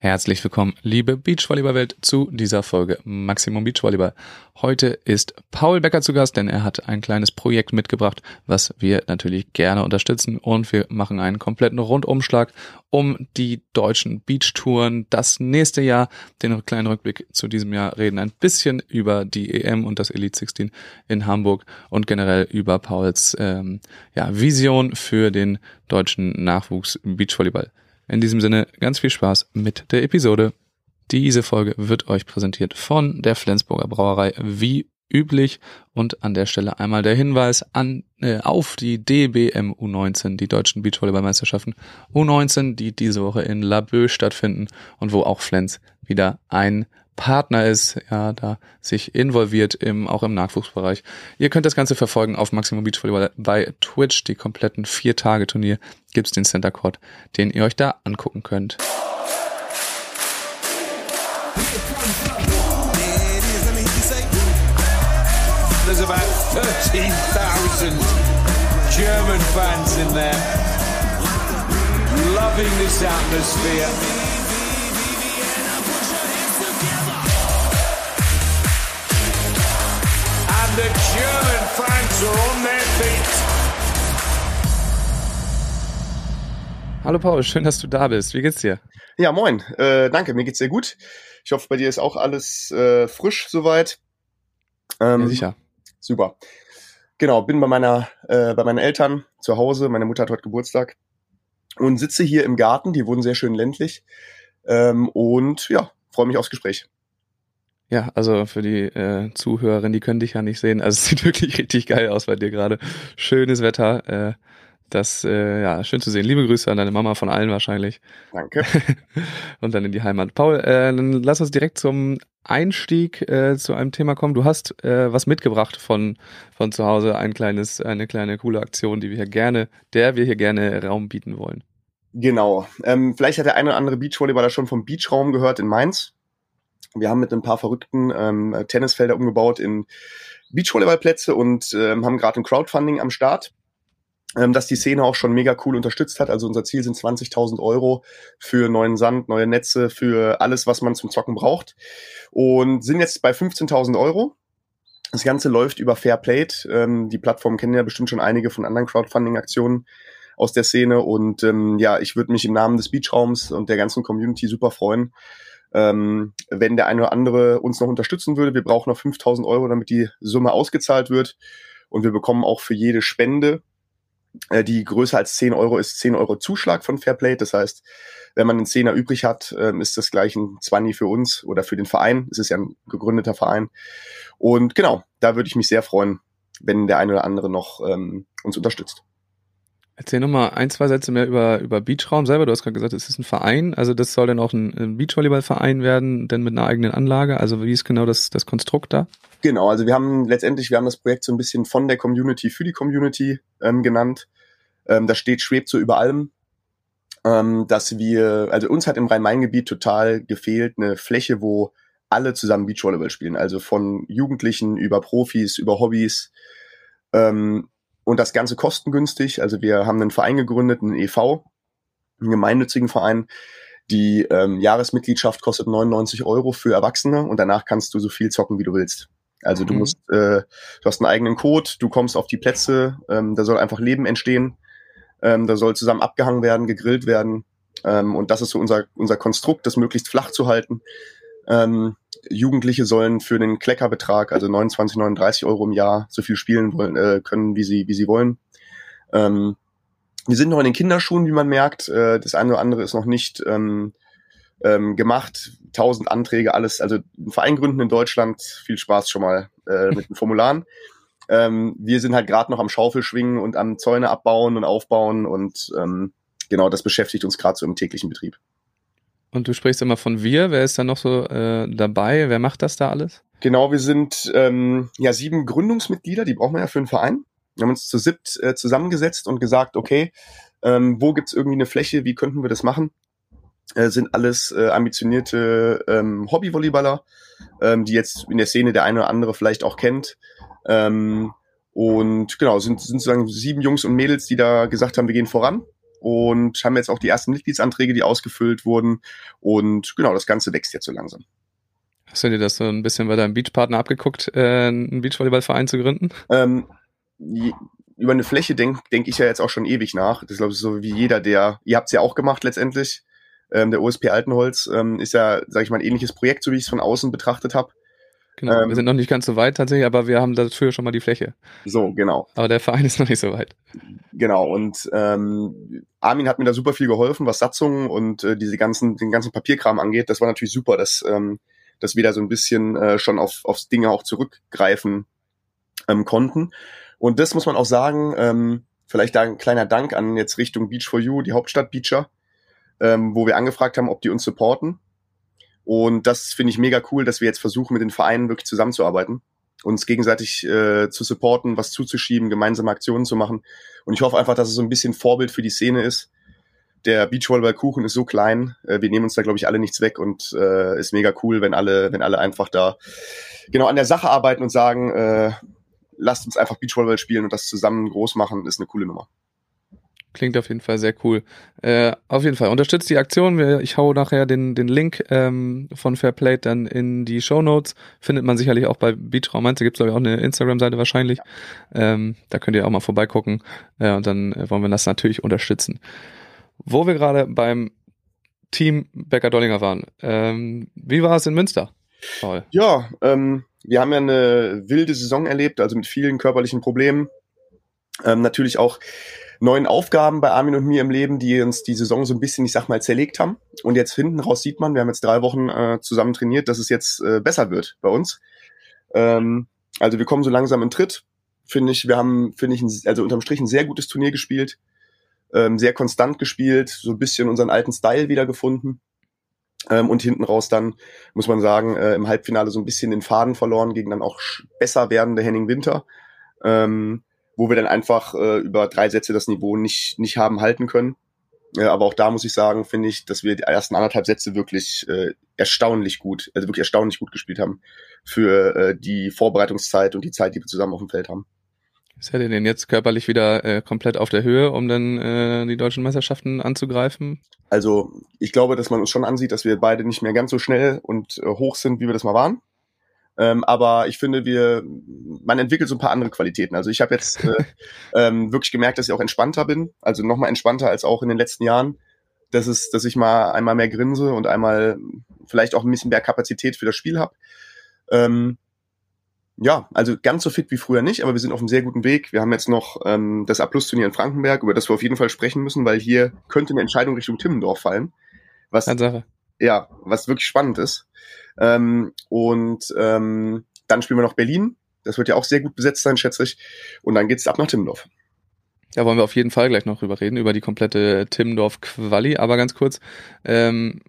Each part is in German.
Herzlich willkommen, liebe Beachvolleyball-Welt, zu dieser Folge Maximum Beachvolleyball. Heute ist Paul Becker zu Gast, denn er hat ein kleines Projekt mitgebracht, was wir natürlich gerne unterstützen und wir machen einen kompletten Rundumschlag um die deutschen Beachtouren das nächste Jahr, den kleinen Rückblick zu diesem Jahr, reden ein bisschen über die EM und das Elite 16 in Hamburg und generell über Pauls ähm, ja, Vision für den deutschen Nachwuchs Beachvolleyball. In diesem Sinne ganz viel Spaß mit der Episode. Diese Folge wird euch präsentiert von der Flensburger Brauerei wie üblich und an der Stelle einmal der Hinweis an äh, auf die DBM U19, die deutschen Beachvolleyballmeisterschaften U19, die diese Woche in Laboe stattfinden und wo auch Flens wieder ein Partner ist, ja, da sich involviert im, auch im Nachwuchsbereich. Ihr könnt das Ganze verfolgen auf Maximum Beach Volleyball bei Twitch. Die kompletten vier Tage Turnier gibt's den Center Court, den ihr euch da angucken könnt. There's about 13,000 German fans in there, loving this atmosphere. The German fans are on their feet. Hallo Paul, schön, dass du da bist. Wie geht's dir? Ja, moin. Äh, danke, mir geht's sehr gut. Ich hoffe, bei dir ist auch alles äh, frisch soweit. Ähm, ja, sicher. Super. Genau, bin bei meiner, äh, bei meinen Eltern zu Hause. Meine Mutter hat heute Geburtstag und sitze hier im Garten. Die wohnen sehr schön ländlich. Ähm, und ja, freue mich aufs Gespräch. Ja, also für die äh, Zuhörerinnen, die können dich ja nicht sehen. Also es sieht wirklich richtig geil aus bei dir gerade. Schönes Wetter. Äh, das, äh, ja, schön zu sehen. Liebe Grüße an deine Mama von allen wahrscheinlich. Danke. Und dann in die Heimat. Paul, äh, dann lass uns direkt zum Einstieg äh, zu einem Thema kommen. Du hast äh, was mitgebracht von, von zu Hause, ein kleines, eine kleine coole Aktion, die wir hier gerne, der wir hier gerne Raum bieten wollen. Genau. Ähm, vielleicht hat der eine oder andere Beachvolleyballer schon vom Beachraum gehört in Mainz. Wir haben mit ein paar verrückten ähm, Tennisfelder umgebaut in Beachvolleyballplätze und ähm, haben gerade ein Crowdfunding am Start, ähm, das die Szene auch schon mega cool unterstützt hat. Also unser Ziel sind 20.000 Euro für neuen Sand, neue Netze, für alles, was man zum Zocken braucht. Und sind jetzt bei 15.000 Euro. Das Ganze läuft über Fairplate. Ähm, die Plattform kennen ja bestimmt schon einige von anderen Crowdfunding-Aktionen aus der Szene. Und ähm, ja, ich würde mich im Namen des Beachraums und der ganzen Community super freuen, ähm, wenn der eine oder andere uns noch unterstützen würde. Wir brauchen noch 5000 Euro, damit die Summe ausgezahlt wird. Und wir bekommen auch für jede Spende, äh, die größer als 10 Euro ist, 10 Euro Zuschlag von Fairplay. Das heißt, wenn man einen Zehner übrig hat, äh, ist das gleich ein 20 für uns oder für den Verein. Es ist ja ein gegründeter Verein. Und genau, da würde ich mich sehr freuen, wenn der eine oder andere noch ähm, uns unterstützt. Erzähl nochmal ein, zwei Sätze mehr über, über Beachraum selber. Du hast gerade gesagt, es ist ein Verein. Also das soll dann auch ein, ein Beachvolleyballverein werden, denn mit einer eigenen Anlage. Also wie ist genau das, das Konstrukt da? Genau, also wir haben letztendlich, wir haben das Projekt so ein bisschen von der Community für die Community ähm, genannt. Ähm, das steht, schwebt so über allem. Ähm, dass wir, also uns hat im Rhein-Main-Gebiet total gefehlt eine Fläche, wo alle zusammen Beachvolleyball spielen. Also von Jugendlichen über Profis, über Hobbys. Ähm, und das Ganze kostengünstig. Also wir haben einen Verein gegründet, einen EV, einen gemeinnützigen Verein. Die ähm, Jahresmitgliedschaft kostet 99 Euro für Erwachsene und danach kannst du so viel zocken, wie du willst. Also du mhm. musst, äh, du hast einen eigenen Code, du kommst auf die Plätze, ähm, da soll einfach Leben entstehen, ähm, da soll zusammen abgehangen werden, gegrillt werden. Ähm, und das ist so unser, unser Konstrukt, das möglichst flach zu halten. Ähm, Jugendliche sollen für den Kleckerbetrag, also 29, 39 Euro im Jahr, so viel spielen wollen, äh, können, wie sie, wie sie wollen. Ähm, wir sind noch in den Kinderschuhen, wie man merkt. Äh, das eine oder andere ist noch nicht ähm, ähm, gemacht. Tausend Anträge, alles. Also ein Verein gründen in Deutschland. Viel Spaß schon mal äh, mit den Formularen. Ähm, wir sind halt gerade noch am Schaufelschwingen und am Zäune abbauen und aufbauen und ähm, genau das beschäftigt uns gerade so im täglichen Betrieb. Und du sprichst immer von wir. Wer ist da noch so äh, dabei? Wer macht das da alles? Genau, wir sind ähm, ja sieben Gründungsmitglieder, die brauchen wir ja für einen Verein. Wir haben uns zu siebt äh, zusammengesetzt und gesagt, okay, ähm, wo gibt's irgendwie eine Fläche, wie könnten wir das machen? Äh, sind alles äh, ambitionierte ähm, Hobby-Volleyballer, ähm, die jetzt in der Szene der eine oder andere vielleicht auch kennt. Ähm, und genau, sind, sind sozusagen sieben Jungs und Mädels, die da gesagt haben, wir gehen voran und haben jetzt auch die ersten Mitgliedsanträge, die ausgefüllt wurden. Und genau, das Ganze wächst jetzt so langsam. Hast du dir das so ein bisschen bei deinem Beachpartner abgeguckt, äh, einen Beachvolleyballverein zu gründen? Ähm, je, über eine Fläche denke denk ich ja jetzt auch schon ewig nach. Das glaube ich so wie jeder, der, ihr habt es ja auch gemacht letztendlich. Ähm, der OSP Altenholz ähm, ist ja, sage ich mal, ein ähnliches Projekt, so wie ich es von außen betrachtet habe. Genau, Ähm, wir sind noch nicht ganz so weit tatsächlich, aber wir haben dafür schon mal die Fläche. So, genau. Aber der Verein ist noch nicht so weit. Genau, und ähm, Armin hat mir da super viel geholfen, was Satzungen und äh, diese ganzen, den ganzen Papierkram angeht. Das war natürlich super, dass, ähm, dass wir da so ein bisschen äh, schon auf, aufs Dinge auch zurückgreifen ähm, konnten. Und das muss man auch sagen, ähm, vielleicht da ein kleiner Dank an jetzt Richtung Beach for You, die Hauptstadt Beacher, ähm, wo wir angefragt haben, ob die uns supporten. Und das finde ich mega cool, dass wir jetzt versuchen, mit den Vereinen wirklich zusammenzuarbeiten, uns gegenseitig äh, zu supporten, was zuzuschieben, gemeinsame Aktionen zu machen. Und ich hoffe einfach, dass es so ein bisschen Vorbild für die Szene ist. Der Beachvolleyball-Kuchen ist so klein, äh, wir nehmen uns da, glaube ich, alle nichts weg und äh, ist mega cool, wenn alle, wenn alle einfach da genau an der Sache arbeiten und sagen, äh, lasst uns einfach Beachvolleyball spielen und das zusammen groß machen, ist eine coole Nummer. Klingt auf jeden Fall sehr cool. Äh, auf jeden Fall, unterstützt die Aktion. Ich hau nachher den, den Link ähm, von Fairplay dann in die Show Notes. Findet man sicherlich auch bei Beachraum 1. Da gibt's glaube ich, auch eine Instagram-Seite wahrscheinlich. Ähm, da könnt ihr auch mal vorbeigucken. Äh, und dann äh, wollen wir das natürlich unterstützen. Wo wir gerade beim Team Becker-Dollinger waren. Ähm, wie war es in Münster, Paul? Ja, ähm, wir haben ja eine wilde Saison erlebt, also mit vielen körperlichen Problemen. Ähm, natürlich auch neuen Aufgaben bei Armin und mir im Leben, die uns die Saison so ein bisschen, ich sag mal, zerlegt haben. Und jetzt hinten raus sieht man, wir haben jetzt drei Wochen äh, zusammen trainiert, dass es jetzt äh, besser wird bei uns. Ähm, also wir kommen so langsam in Tritt. Finde ich, wir haben, finde ich, ein, also unterm Strich ein sehr gutes Turnier gespielt. Ähm, sehr konstant gespielt, so ein bisschen unseren alten Style wiedergefunden. Ähm, und hinten raus dann, muss man sagen, äh, im Halbfinale so ein bisschen den Faden verloren gegen dann auch besser werdende Henning Winter. Ähm, wo wir dann einfach äh, über drei Sätze das Niveau nicht, nicht haben halten können. Äh, aber auch da muss ich sagen, finde ich, dass wir die ersten anderthalb Sätze wirklich äh, erstaunlich gut, also wirklich erstaunlich gut gespielt haben für äh, die Vorbereitungszeit und die Zeit, die wir zusammen auf dem Feld haben. Seid ihr denn jetzt körperlich wieder äh, komplett auf der Höhe, um dann äh, die deutschen Meisterschaften anzugreifen? Also ich glaube, dass man uns schon ansieht, dass wir beide nicht mehr ganz so schnell und äh, hoch sind, wie wir das mal waren. Ähm, aber ich finde, wir, man entwickelt so ein paar andere Qualitäten. Also ich habe jetzt äh, ähm, wirklich gemerkt, dass ich auch entspannter bin, also noch mal entspannter als auch in den letzten Jahren. Das ist, dass ich mal einmal mehr grinse und einmal vielleicht auch ein bisschen mehr Kapazität für das Spiel habe. Ähm, ja, also ganz so fit wie früher nicht, aber wir sind auf einem sehr guten Weg. Wir haben jetzt noch ähm, das A-Plus-Turnier in Frankenberg, über das wir auf jeden Fall sprechen müssen, weil hier könnte eine Entscheidung Richtung Timmendorf fallen. Was Tatsache. ja, was wirklich spannend ist. Ähm, und ähm, dann spielen wir noch Berlin. Das wird ja auch sehr gut besetzt sein, schätze ich. Und dann geht's ab nach Timmendorf. Da wollen wir auf jeden Fall gleich noch drüber reden, über die komplette Timmendorf-Quali. Aber ganz kurz, ähm,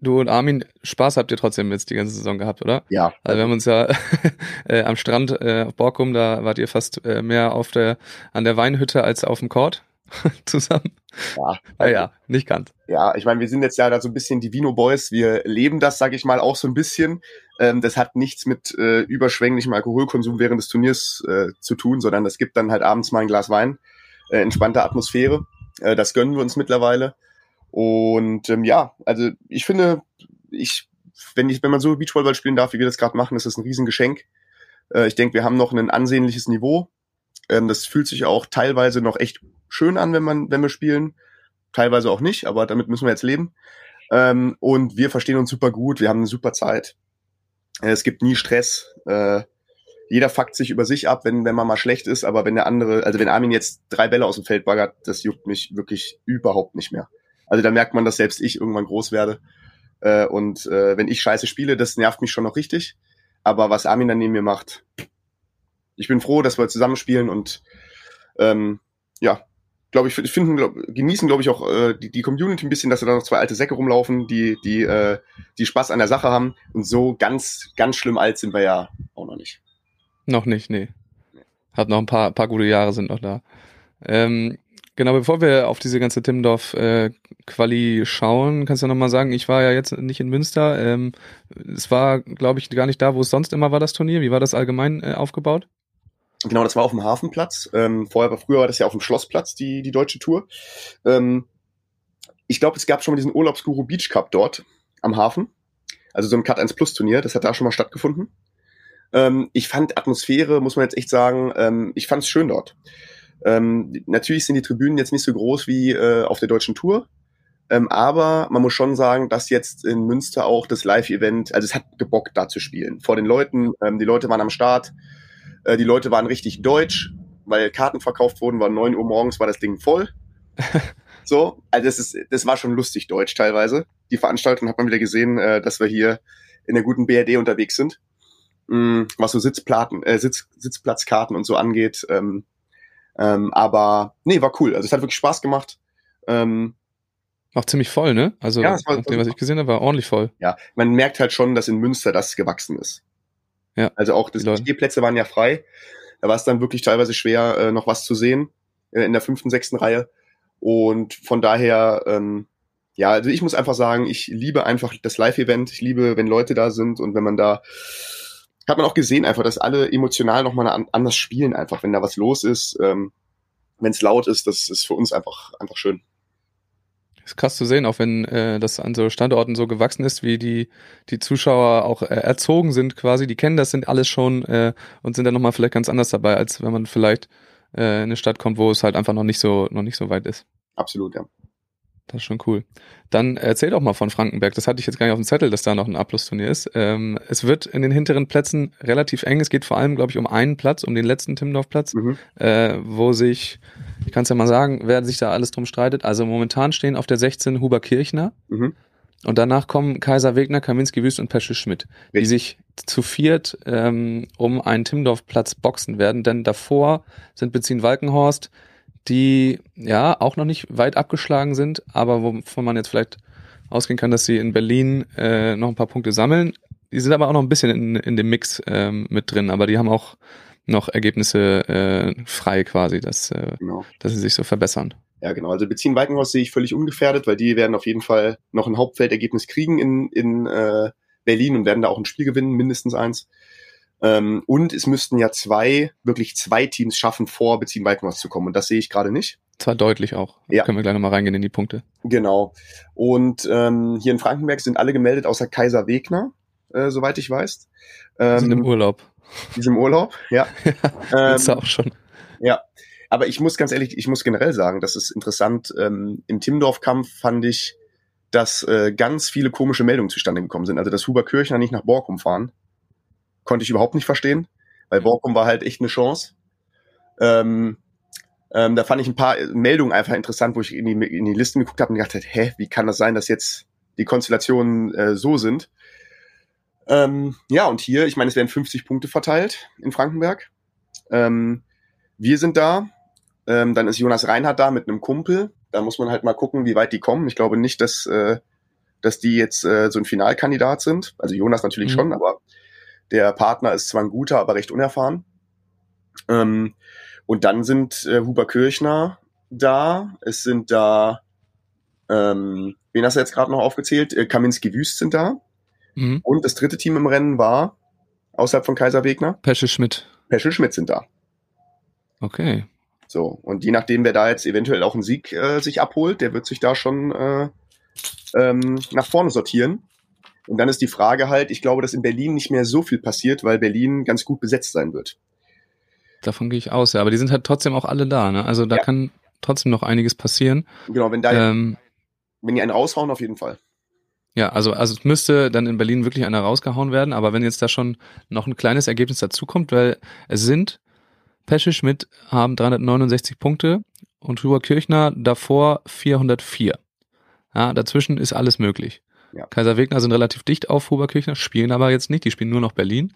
du und Armin, Spaß habt ihr trotzdem jetzt die ganze Saison gehabt, oder? Ja, Also wir haben uns ja äh, am Strand äh, auf Borkum, da wart ihr fast äh, mehr auf der an der Weinhütte als auf dem Court zusammen. ja, Ah ja, nicht ganz. ja, ich meine, wir sind jetzt ja da so ein bisschen die Vino Boys. Wir leben das, sage ich mal, auch so ein bisschen. Ähm, das hat nichts mit äh, überschwänglichem Alkoholkonsum während des Turniers äh, zu tun, sondern es gibt dann halt abends mal ein Glas Wein, äh, entspannte Atmosphäre. Äh, das gönnen wir uns mittlerweile. Und ähm, ja, also ich finde, ich, wenn ich, wenn man so Beachvolleyball spielen darf, wie wir das gerade machen, ist das ein Riesengeschenk. Äh, ich denke, wir haben noch ein ansehnliches Niveau. Ähm, das fühlt sich auch teilweise noch echt schön an, wenn man, wenn wir spielen. Teilweise auch nicht, aber damit müssen wir jetzt leben. Ähm, und wir verstehen uns super gut, wir haben eine super Zeit. Äh, es gibt nie Stress. Äh, jeder fuckt sich über sich ab, wenn, wenn man mal schlecht ist, aber wenn der andere, also wenn Armin jetzt drei Bälle aus dem Feld baggert, das juckt mich wirklich überhaupt nicht mehr. Also da merkt man, dass selbst ich irgendwann groß werde. Äh, und äh, wenn ich scheiße spiele, das nervt mich schon noch richtig. Aber was Armin dann neben mir macht, ich bin froh, dass wir zusammenspielen und ähm, ja, glaube ich, finden, glaub, genießen, glaube ich, auch äh, die, die Community ein bisschen, dass da noch zwei alte Säcke rumlaufen, die, die, äh, die Spaß an der Sache haben. Und so ganz, ganz schlimm alt sind wir ja auch noch nicht. Noch nicht, nee. Hat noch ein paar, paar gute Jahre sind noch da. Ähm, genau, bevor wir auf diese ganze Timmendorf äh, schauen, kannst du noch mal sagen, ich war ja jetzt nicht in Münster. Ähm, es war, glaube ich, gar nicht da, wo es sonst immer war, das Turnier. Wie war das allgemein äh, aufgebaut? Genau, das war auf dem Hafenplatz. Ähm, vorher war früher war das ja auf dem Schlossplatz die die deutsche Tour. Ähm, ich glaube, es gab schon mal diesen Urlaubsguru Beach Cup dort am Hafen. Also so ein Cut 1 Plus Turnier, das hat da schon mal stattgefunden. Ähm, ich fand Atmosphäre, muss man jetzt echt sagen, ähm, ich fand es schön dort. Ähm, natürlich sind die Tribünen jetzt nicht so groß wie äh, auf der deutschen Tour. Ähm, aber man muss schon sagen, dass jetzt in Münster auch das Live-Event, also es hat gebockt, da zu spielen. Vor den Leuten, ähm, die Leute waren am Start, äh, die Leute waren richtig deutsch, weil Karten verkauft wurden, war neun Uhr morgens, war das Ding voll. so, also das ist, das war schon lustig deutsch teilweise. Die Veranstaltung hat man wieder gesehen, äh, dass wir hier in der guten BRD unterwegs sind. Mm, was so Sitzplatten, äh, Sitz, Sitzplatzkarten und so angeht. Ähm, ähm, aber nee, war cool. Also es hat wirklich Spaß gemacht. Ähm, Auch ziemlich voll, ne? Also, Ja, war- dem, was ich gesehen habe, war ordentlich voll. ja, man merkt halt schon, dass in Münster das gewachsen ist. Ja. Also auch das, Die Plätze waren ja frei. Da war es dann wirklich teilweise schwer, äh, noch was zu sehen äh, in der fünften, sechsten Reihe. Und von daher, ähm, ja, also ich muss einfach sagen, ich liebe einfach das Live-Event. Ich liebe, wenn Leute da sind und wenn man da hat man auch gesehen einfach, dass alle emotional nochmal an, anders spielen einfach, wenn da was los ist, ähm, wenn es laut ist, das ist für uns einfach einfach schön. Ist krass zu sehen, auch wenn äh, das an so Standorten so gewachsen ist, wie die, die Zuschauer auch äh, erzogen sind quasi, die kennen das, sind alles schon äh, und sind dann nochmal vielleicht ganz anders dabei, als wenn man vielleicht äh, in eine Stadt kommt, wo es halt einfach noch nicht so, noch nicht so weit ist. Absolut, ja. Das ist schon cool. Dann erzähl doch mal von Frankenberg. Das hatte ich jetzt gar nicht auf dem Zettel, dass da noch ein Abschlussturnier ist. Ähm, es wird in den hinteren Plätzen relativ eng. Es geht vor allem, glaube ich, um einen Platz, um den letzten Timmendorf-Platz, Mhm. äh, wo sich, ich kann es ja mal sagen, wer sich da alles drum streitet. Also momentan stehen auf der 16 Huber Kirchner Mhm. und danach kommen Kaiser Wegner, Kaminski Wüst und Pesche Schmidt, die Richtig. sich zu viert ähm, um einen Timmendorf-Platz boxen werden. Denn davor sind Bezin Walkenhorst, die ja auch noch nicht weit abgeschlagen sind, aber wovon man jetzt vielleicht ausgehen kann, dass sie in Berlin äh, noch ein paar Punkte sammeln. Die sind aber auch noch ein bisschen in, in dem Mix ähm, mit drin, aber die haben auch noch Ergebnisse äh, frei quasi, dass, äh, Genau. dass sie sich so verbessern. Ja, genau. Also beziehen Walkenhorst sehe ich völlig ungefährdet, weil die werden auf jeden Fall noch ein Hauptfeldergebnis kriegen in, in äh, Berlin und werden da auch ein Spiel gewinnen, mindestens eins. Ähm, und es müssten ja zwei, wirklich zwei Teams schaffen, vor beziehen Walkenhorst zu kommen. Und das sehe ich gerade nicht. Zwar deutlich auch. Ja. Können wir gleich nochmal reingehen in die Punkte. Genau. Und ähm, hier in Frankenberg sind alle gemeldet, außer Kaiser Wegner, äh, soweit ich weiß. Wir sind im Ähm, Urlaub. die sind im Urlaub, ja. Du ähm, auch schon. Ja, aber ich muss ganz ehrlich, ich muss generell sagen, das ist interessant. Ähm, Im Timmendorf-Kampf fand ich, dass äh, ganz viele komische Meldungen zustande gekommen sind. Also, dass Huber Kirchner nicht nach Borkum fahren, konnte ich überhaupt nicht verstehen, weil Borkum war halt echt eine Chance. Ähm, ähm, da fand ich ein paar Meldungen einfach interessant, wo ich in die, in die Listen geguckt habe und gedacht habe, hä, wie kann das sein, dass jetzt die Konstellationen äh, so sind? Ähm, ja, und hier, ich meine, es werden 50 Punkte verteilt in Frankenberg. Ähm, wir sind da. Ähm, dann ist Jonas Reinhardt da mit einem Kumpel. Da muss man halt mal gucken, wie weit die kommen. Ich glaube nicht, dass, äh, dass die jetzt äh, so ein Finalkandidat sind. Also Jonas natürlich Mhm. schon, aber der Partner ist zwar ein guter, aber recht unerfahren. Ähm, und dann sind äh, Huber Kirchner da. Es sind da, ähm, wen hast du jetzt gerade noch aufgezählt? Äh, Kaminski Wüst sind da. Mhm. Und das dritte Team im Rennen war, außerhalb von Kaiser Wegner, Pesche Schmidt. Peschel Schmidt sind da. Okay. So, und je nachdem, wer da jetzt eventuell auch einen Sieg äh, sich abholt, der wird sich da schon äh, ähm, nach vorne sortieren. Und dann ist die Frage halt, ich glaube, dass in Berlin nicht mehr so viel passiert, weil Berlin ganz gut besetzt sein wird. Davon gehe ich aus, ja. Aber die sind halt trotzdem auch alle da, ne? Also da Ja. kann trotzdem noch einiges passieren. Genau, wenn da, Ähm, wenn die einen raushauen, auf jeden Fall. ja, also, also es müsste dann in Berlin wirklich einer rausgehauen werden, aber wenn jetzt da schon noch ein kleines Ergebnis dazukommt, weil es sind, Pesche Schmidt haben 369 Punkte und Huber Kirchner davor 404. Ja, dazwischen ist alles möglich. Ja. Kaiser Wegner sind relativ dicht auf Huber Kirchner, spielen aber jetzt nicht, die spielen nur noch Berlin.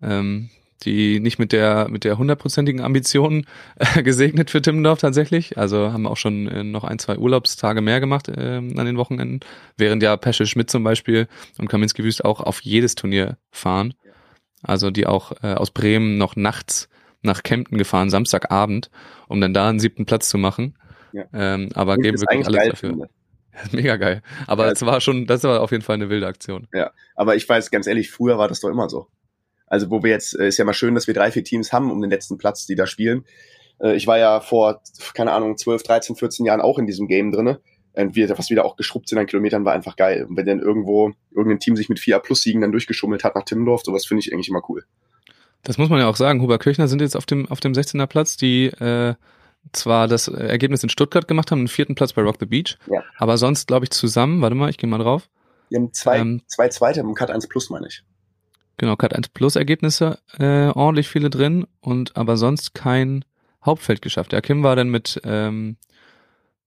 Ähm, die nicht mit der mit der hundertprozentigen Ambition äh, gesegnet für Timmendorf tatsächlich. Also haben auch schon äh, noch ein, zwei Urlaubstage mehr gemacht ähm, an den Wochenenden, während ja Pesche Schmidt zum Beispiel und Kaminski Wüst auch auf jedes Turnier fahren. Also die auch äh, aus Bremen noch nachts nach Kempten gefahren, Samstagabend, um dann da einen siebten Platz zu machen. Ja. Ähm, aber Und geben wirklich alles dafür. finde. Mega geil. Aber Ja. es war schon, das war auf jeden Fall eine wilde Aktion. Aber ich weiß ganz ehrlich, früher war das doch immer so. Also wo wir jetzt, äh, ist ja mal schön, dass wir drei, vier Teams haben um den letzten Platz, die da spielen. Äh, ich war ja vor, keine Ahnung, 12, 13, 14 Jahren auch in diesem Game drinne. Und wir, was wieder auch geschrubbt sind an Kilometern, war einfach geil. Und wenn dann irgendwo irgendein Team sich mit 4 plus Siegen dann durchgeschummelt hat nach Timmendorf, sowas finde ich eigentlich immer cool. Das muss man ja auch sagen. Huber Kirchner sind jetzt auf dem, auf dem 16er Platz, die äh, zwar das Ergebnis in Stuttgart gemacht haben, einen vierten Platz bei Rock the Beach, Ja. aber sonst, glaube ich, zusammen, warte mal, ich gehe mal drauf. Wir haben zwei, Ähm, zwei Zweite im Cut 1 Plus, meine ich. Genau, Cut 1 Plus Ergebnisse, äh, ordentlich viele drin und aber sonst kein Hauptfeld geschafft. Ja, Kim war dann mit, ähm,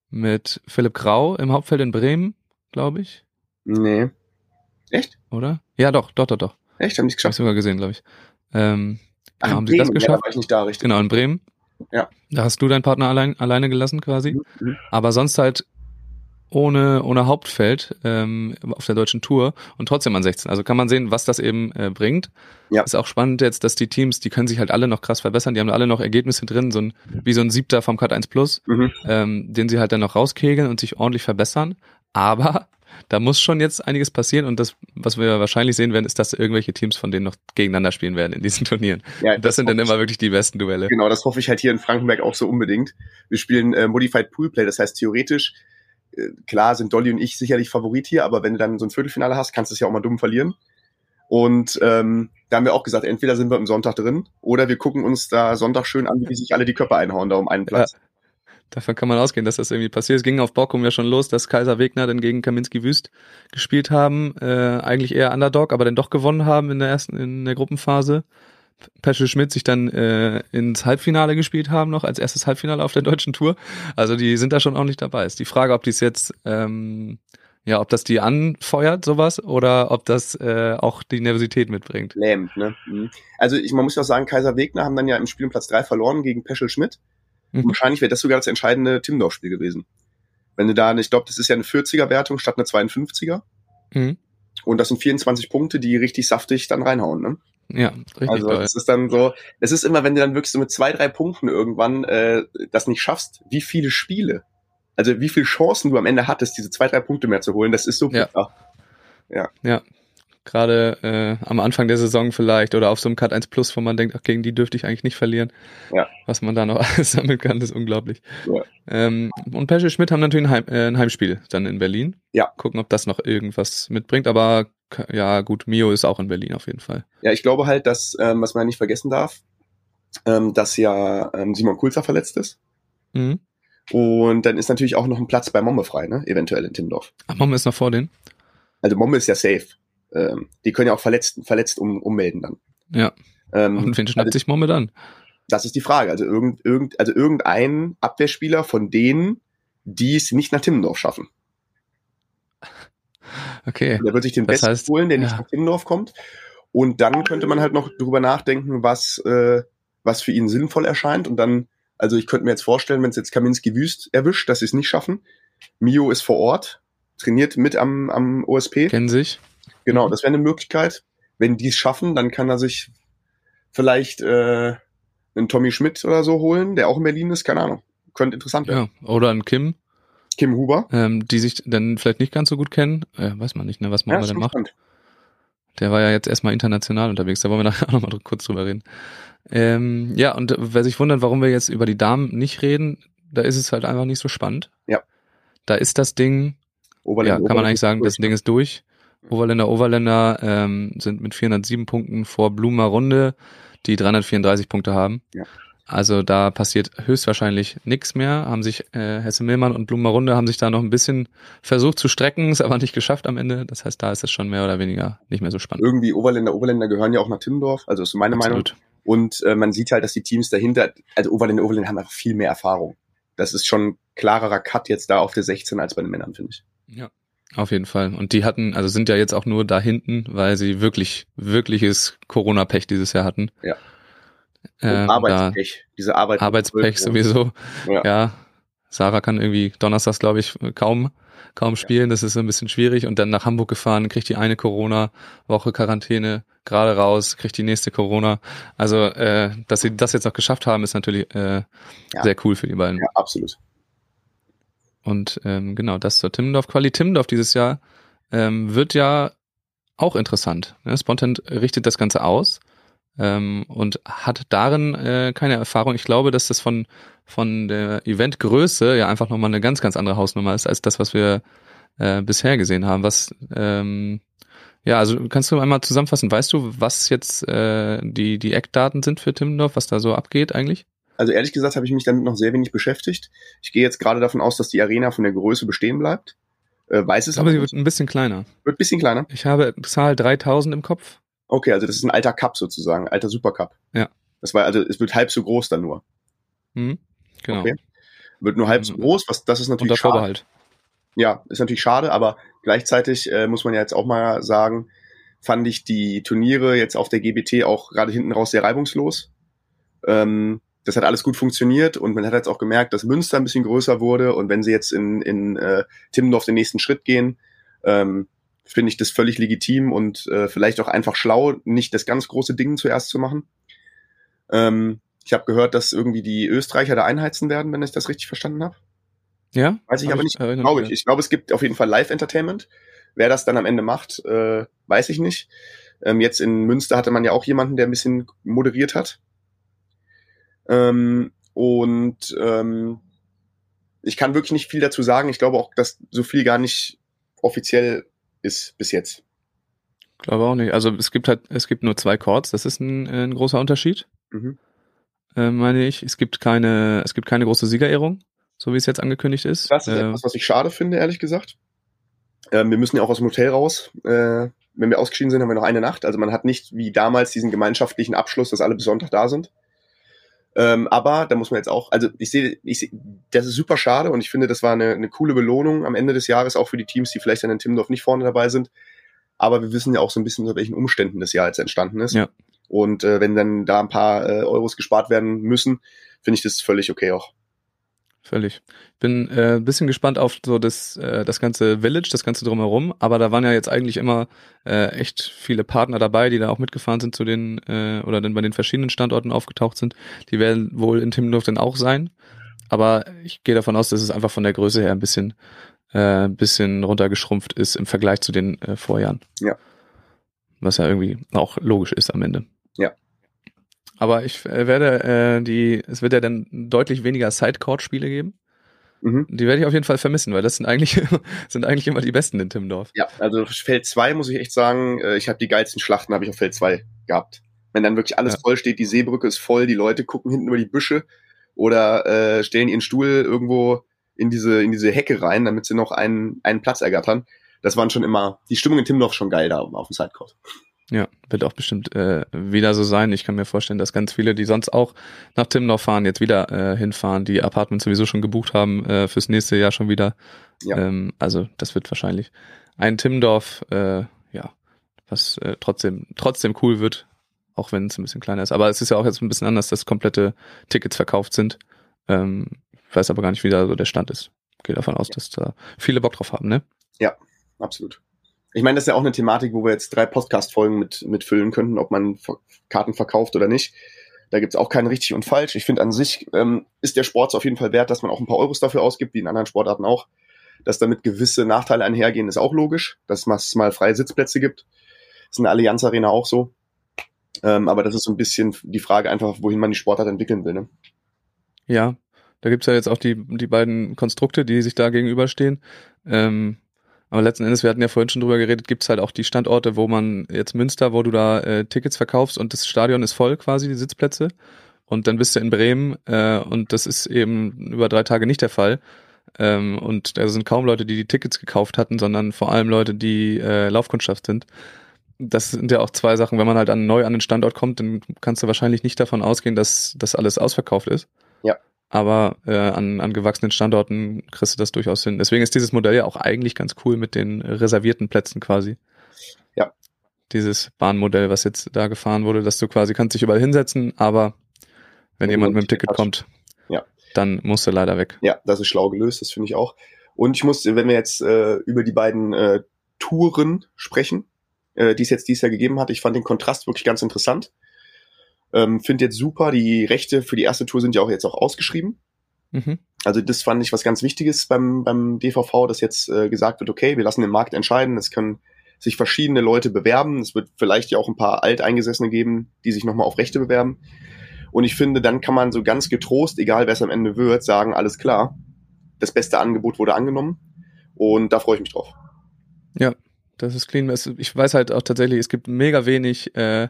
mit Philipp Grau im Hauptfeld in Bremen, glaube ich, Nee. Echt? oder? Ja, doch, doch, doch, doch. Echt? Haben die es Hab ich geschafft? sogar gesehen, glaube ich. Ähm, Ach, genau, haben in sie das Bremen. Ja, da geschafft? war ich nicht da, richtig. Genau, in Bremen. Ja. Da hast du deinen Partner allein, alleine gelassen quasi. Mhm. Aber sonst halt ohne, ohne Hauptfeld ähm, auf der deutschen Tour und trotzdem an 16. Also kann man sehen, was das eben äh, bringt. Ja. Ist auch spannend jetzt, dass die Teams, die können sich halt alle noch krass verbessern. Die haben alle noch Ergebnisse drin, so ein, wie so ein Siebter vom Cut 1 Plus, Mhm. ähm, den sie halt dann noch rauskegeln und sich ordentlich verbessern. Aber da muss schon jetzt einiges passieren und das, was wir wahrscheinlich sehen werden, ist, dass irgendwelche Teams von denen noch gegeneinander spielen werden in diesen Turnieren. Ja, Das sind dann immer wirklich die besten Duelle. Genau, das hoffe ich halt hier in Frankenberg auch so unbedingt. Wir spielen äh, Modified Poolplay, das heißt theoretisch, äh, klar sind Dolly und ich sicherlich Favorit hier, aber wenn du dann so ein Viertelfinale hast, kannst du es ja auch mal dumm verlieren. Und ähm, da haben wir auch gesagt, entweder sind wir am Sonntag drin oder wir gucken uns da Sonntag schön an, wie sich alle die Köpfe einhauen da um einen Platz. Davon kann man ausgehen, dass das irgendwie passiert. Es ging auf Borkum ja schon los, dass Kaiser Wegner dann gegen Kaminski Wüst gespielt haben. Äh, eigentlich eher Underdog, aber dann doch gewonnen haben in der ersten, in der Gruppenphase. Peschel Schmidt sich dann äh, ins Halbfinale gespielt haben, noch als erstes Halbfinale auf der deutschen Tour. Also die sind da schon auch nicht dabei. Ist die Frage, ob die es jetzt, ähm, ja, ob das die anfeuert, sowas, oder ob das äh, auch die Nervosität mitbringt. Lähmend, ne? Mhm. Also ich, man muss ja auch sagen, Kaiser Wegner haben dann ja im Spiel um Platz drei verloren gegen Peschel Schmidt. Mhm. Wahrscheinlich wäre das sogar das entscheidende Timmendorf-Spiel gewesen. Wenn du da, ich glaube, das ist ja eine 40er-Wertung statt eine 52er. Mhm. Und das sind 24 Punkte, die richtig saftig dann reinhauen, ne? Ja, richtig Also das ist dann so, es ist immer, wenn du dann wirklich so mit zwei, drei Punkten irgendwann äh, das nicht schaffst, wie viele Spiele, also wie viele Chancen du am Ende hattest, diese zwei, drei Punkte mehr zu holen, das ist so Ja. bitter. Ja. Gerade äh, am Anfang der Saison vielleicht oder auf so einem Cut 1 Plus, wo man denkt, ach, gegen die dürfte ich eigentlich nicht verlieren. Ja. Was man da noch alles sammeln kann, ist unglaublich. Ja. Ähm, und Pesche Schmidt haben natürlich ein, Heim, äh, ein Heimspiel dann in Berlin. Ja. Gucken, ob das noch irgendwas mitbringt. Aber ja, gut, Mio ist auch in Berlin auf jeden Fall. Ja, ich glaube halt, dass, ähm, was man nicht vergessen darf, ähm, dass ja ähm, Simon Kulzer verletzt ist. Mhm. Und dann ist natürlich auch noch ein Platz bei Momme frei, ne? Eventuell in Timmendorf. Ach, Mom ist noch vor denen. Also Momme ist ja safe. Ähm, die können ja auch verletzt, verletzt um, ummelden dann. Ja. Ähm, Und wen schnappt also, sich Momme dann? das ist die Frage. Also, irgend, irgend, also irgendein Abwehrspieler von denen, die es nicht nach Timmendorf schaffen. Okay. Der wird sich den Das Besten heißt, holen, der nicht ja. nach Timmendorf kommt. Und dann könnte man halt noch drüber nachdenken, was, äh, was für ihn sinnvoll erscheint. Und dann, also ich könnte mir jetzt vorstellen, wenn es jetzt Kaminski Wüst erwischt, dass sie es nicht schaffen. Mio ist vor Ort, trainiert mit am, am OSP. Kennen sich. Genau, das wäre eine Möglichkeit. Wenn die es schaffen, dann kann er sich vielleicht äh, einen Tommy Schmidt oder so holen, der auch in Berlin ist, keine Ahnung. Könnte interessant werden. Ja. Oder ein Kim, Kim Huber. ähm, die sich dann vielleicht nicht ganz so gut kennen. Äh, weiß man nicht, ne, was Ja, man ist denn macht. spannend. Der war ja jetzt erstmal international unterwegs, da wollen wir nachher auch nochmal kurz drüber reden. Ähm, ja, und wer sich wundert, warum wir jetzt über die Damen nicht reden, da ist es halt einfach nicht so spannend. Ja. Da ist das Ding, Oberländer, ja, kann man Oberländer eigentlich sagen, das durch, ne? Ding ist durch. Overländer, Overländer ähm, sind mit 407 Punkten vor Blumer Runde, die 334 Punkte haben. Ja. Also da passiert höchstwahrscheinlich nichts mehr. Haben sich äh, Hesse Millmann und Blumer Runde haben sich da noch ein bisschen versucht zu strecken, ist aber nicht geschafft am Ende. Das heißt, da ist es schon mehr oder weniger nicht mehr so spannend. Irgendwie Oberländer, Oberländer gehören ja auch nach Timmendorf, also ist meine Meinung. Absolut. Und äh, man sieht halt, dass die Teams dahinter, also Oberländer, Oberländer haben einfach viel mehr Erfahrung. Das ist schon ein klarerer Cut jetzt da auf der 16 als bei den Männern, finde ich. Ja, auf jeden Fall. Und die hatten, also sind ja jetzt auch nur da hinten, weil sie wirklich, wirkliches Corona-Pech dieses Jahr hatten. Ja. Ähm, Arbeitspech, diese Arbeit. Arbeitspech sowieso. Ja. Ja. Sarah kann irgendwie donnerstags, glaube ich, kaum, kaum spielen. Das ist so ein bisschen schwierig. Und dann nach Hamburg gefahren, kriegt die eine Corona-Woche Quarantäne gerade raus, kriegt die nächste Corona. Also, äh, dass sie das jetzt noch geschafft haben, ist natürlich äh, Ja. sehr cool für die beiden. Ja, absolut. Und ähm, genau, das zur Timmendorf. Quali Timmendorf dieses Jahr ähm, wird ja auch interessant. Ne? Spontan richtet das Ganze aus. ähm, und hat darin äh, keine Erfahrung. Ich glaube, dass das von von der Eventgröße ja einfach nochmal eine ganz, ganz andere Hausnummer ist als das, was wir äh, bisher gesehen haben. Was ähm, ja, also kannst du einmal zusammenfassen, weißt du, was jetzt äh, die, die Eckdaten sind für Timmendorf, was da so abgeht eigentlich? Also ehrlich gesagt habe ich mich damit noch sehr wenig beschäftigt. Ich gehe jetzt gerade davon aus, dass die Arena von der Größe bestehen bleibt. Äh, weiß es aber sie wird ein bisschen kleiner. Wird ein bisschen kleiner? Ich habe Zahl 3000 im Kopf. Okay, also das ist ein alter Cup sozusagen, alter Supercup. Ja. Das war also, es wird halb so groß dann nur. Mhm, genau. Okay. Wird nur halb so Mhm. groß, was das ist natürlich schade. Vorbehalt. Ja, ist natürlich schade, aber gleichzeitig äh, muss man ja jetzt auch mal sagen, fand ich die Turniere jetzt auf der GBT auch gerade hinten raus sehr reibungslos. Ähm, das hat alles gut funktioniert und man hat jetzt auch gemerkt, dass Münster ein bisschen größer wurde und wenn sie jetzt in, in äh, Timmendorf den nächsten Schritt gehen, ähm, finde ich das völlig legitim und äh, vielleicht auch einfach schlau, nicht das ganz große Ding zuerst zu machen. Ähm, ich habe gehört, dass irgendwie die Österreicher da einheizen werden, wenn ich das richtig verstanden habe. Ja? Weiß ich Hab aber nicht, erinnert glaube ich. Ich glaube, es gibt auf jeden Fall Live-Entertainment. Wer das dann am Ende macht, äh, weiß ich nicht. Ähm, jetzt in Münster hatte man ja auch jemanden, der ein bisschen moderiert hat. Ähm, und ähm, ich kann wirklich nicht viel dazu sagen. Ich glaube auch, dass so viel gar nicht offiziell ist bis jetzt. Glaube auch nicht. Also es gibt halt, es gibt nur zwei Chords, das ist ein, äh, ein großer Unterschied, Mhm. äh, meine ich. Es gibt keine, es gibt keine große Siegerehrung, so wie es jetzt angekündigt ist. Das ist äh, etwas, was ich schade finde, ehrlich gesagt. Ähm, wir müssen ja auch aus dem Hotel raus. Äh, wenn wir ausgeschieden sind, haben wir noch eine Nacht. Also man hat nicht wie damals diesen gemeinschaftlichen Abschluss, dass alle bis Sonntag da sind. Ähm, aber da muss man jetzt auch, also ich sehe, ich sehe, das ist super schade und ich finde, das war eine, eine coole Belohnung am Ende des Jahres, auch für die Teams, die vielleicht dann in Timmendorf nicht vorne dabei sind. Aber wir wissen ja auch so ein bisschen, unter welchen Umständen das Jahr jetzt entstanden ist. Ja. Und äh, wenn dann da ein paar äh, Euros gespart werden müssen, finde ich das völlig okay auch. Völlig. Bin äh, ein bisschen gespannt auf so das, äh, das ganze Village, das ganze drumherum, aber da waren ja jetzt eigentlich immer äh, echt viele Partner dabei, die da auch mitgefahren sind zu den äh, oder dann bei den verschiedenen Standorten aufgetaucht sind. Die werden wohl in Timmendorf dann auch sein. Aber ich gehe davon aus, dass es einfach von der Größe her ein bisschen, äh, ein bisschen runtergeschrumpft ist im Vergleich zu den äh, Vorjahren. Ja. Was ja irgendwie auch logisch ist am Ende. Ja. Aber ich äh, werde äh, die, es wird ja dann deutlich weniger Sidecourt-Spiele geben. Mhm. Die werde ich auf jeden Fall vermissen, weil das sind eigentlich, sind eigentlich immer die besten in Timmendorf. Ja, also Feld 2 muss ich echt sagen, äh, ich habe die geilsten Schlachten habe ich auf Feld 2 gehabt. Wenn dann wirklich alles Ja. voll steht, die Seebrücke ist voll, die Leute gucken hinten über die Büsche oder äh, stellen ihren Stuhl irgendwo in diese in diese Hecke rein, damit sie noch einen einen Platz ergattern. Das waren schon immer die Stimmung in Timmendorf schon geil da auf dem Sidecourt. Ja, wird auch bestimmt äh, wieder so sein. Ich kann mir vorstellen, dass ganz viele, die sonst auch nach Timmendorf fahren, jetzt wieder äh, hinfahren, die Apartments sowieso schon gebucht haben äh, fürs nächste Jahr schon wieder. Ja. Ähm, also das wird wahrscheinlich ein Timmendorf, äh, ja, was äh, trotzdem trotzdem cool wird, auch wenn es ein bisschen kleiner ist. Aber es ist ja auch jetzt ein bisschen anders, dass komplette Tickets verkauft sind. Ähm, ich weiß aber gar nicht, wie da so der Stand ist. Gehe davon aus, dass da viele Bock drauf haben, ne? Absolut. Ich meine, das ist ja auch eine Thematik, wo wir jetzt drei Podcast-Folgen mit, mit füllen könnten, ob man Karten verkauft oder nicht. Da gibt's auch kein richtig und falsch. Ich finde an sich ähm, ist der Sport auf jeden Fall wert, dass man auch ein paar Euros dafür ausgibt, wie in anderen Sportarten auch. Dass damit gewisse Nachteile einhergehen, ist auch logisch. Dass es mal freie Sitzplätze gibt. Ist in der Allianz Arena auch so. Ähm, aber das ist so ein bisschen die Frage einfach, wohin man die Sportart entwickeln will. Ne? Ja, da gibt's ja jetzt auch die, die beiden Konstrukte, die sich da gegenüberstehen. Ähm, aber letzten Endes, wir hatten ja vorhin schon drüber geredet, gibt's halt auch die Standorte, wo man jetzt Münster, wo du da äh, Tickets verkaufst und das Stadion ist voll quasi, die Sitzplätze. Und dann bist du in Bremen äh, und das ist eben über drei Tage nicht der Fall. Ähm, und da sind kaum Leute, die die Tickets gekauft hatten, sondern vor allem Leute, die äh, Laufkundschaft sind. Das sind ja auch zwei Sachen. Wenn man halt an, neu an den Standort kommt, dann kannst du wahrscheinlich nicht davon ausgehen, dass das alles ausverkauft ist. Ja. Aber äh, an, an gewachsenen Standorten kriegst du das durchaus hin. Deswegen ist dieses Modell ja auch eigentlich ganz cool mit den reservierten Plätzen quasi. Ja. Dieses Bahnmodell, was jetzt da gefahren wurde, dass du quasi kannst dich überall hinsetzen, aber wenn Wenn jemand mit dem Ticket hat. kommt, Ja. dann musst du leider weg. Ja, das ist schlau gelöst, das finde ich auch. Und ich muss, wenn wir jetzt äh, über die beiden äh, Touren sprechen, äh, die es jetzt dieses Jahr gegeben hat, ich fand den Kontrast wirklich ganz interessant. Ähm, finde jetzt super, die Rechte für die erste Tour sind ja auch jetzt auch ausgeschrieben. Mhm. Also das fand ich was ganz Wichtiges beim, beim DVV, dass jetzt äh, gesagt wird, okay, wir lassen den Markt entscheiden, es können sich verschiedene Leute bewerben. Es wird vielleicht ja auch ein paar Alteingesessene geben, die sich nochmal auf Rechte bewerben. Und ich finde, dann kann man so ganz getrost, egal wer es am Ende wird, sagen, alles klar, das beste Angebot wurde angenommen. Und da freue ich mich drauf. Ja, das ist clean. Ich weiß halt auch tatsächlich, es gibt mega wenig äh,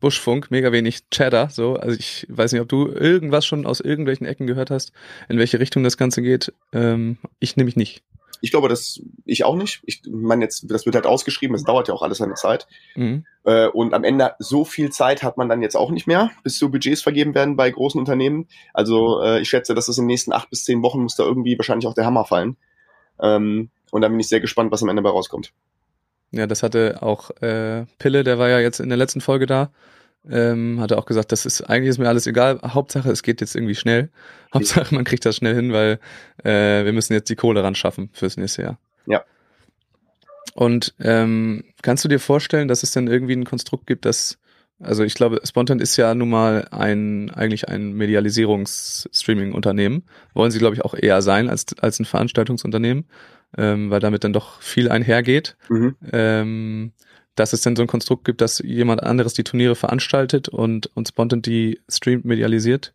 Buschfunk, mega wenig Cheddar. So, also ich weiß nicht, ob du irgendwas schon aus irgendwelchen Ecken gehört hast, in welche Richtung das Ganze geht. Ähm, ich nämlich nicht. Ich glaube, dass ich auch nicht. Ich meine jetzt, das wird halt ausgeschrieben. Es dauert ja auch alles seine Zeit. Mhm. Äh, und am Ende so viel Zeit hat man dann jetzt auch nicht mehr, bis so Budgets vergeben werden bei großen Unternehmen. Also äh, ich schätze, dass es in den nächsten acht bis zehn Wochen muss da irgendwie wahrscheinlich auch der Hammer fallen. Ähm, und dann bin ich sehr gespannt, was am Ende dabei rauskommt. Ja, das hatte auch äh, Pille, der war ja jetzt in der letzten Folge da. Ähm, hatte auch gesagt, das ist eigentlich ist mir alles egal. Hauptsache, es geht jetzt irgendwie schnell. Hauptsache, man kriegt das schnell hin, weil äh, wir müssen jetzt die Kohle ran schaffen fürs nächste Jahr. Ja. Und ähm, kannst du dir vorstellen, dass es dann irgendwie ein Konstrukt gibt, das also ich glaube, Spontan ist ja nun mal ein eigentlich ein Medialisierungs-Streaming-Unternehmen. Wollen sie, glaube ich, auch eher sein als, als ein Veranstaltungsunternehmen ähm, weil damit dann doch viel einhergeht. Mhm. Ähm, dass es dann so ein Konstrukt gibt, dass jemand anderes die Turniere veranstaltet und, und Spontan die streamt, medialisiert?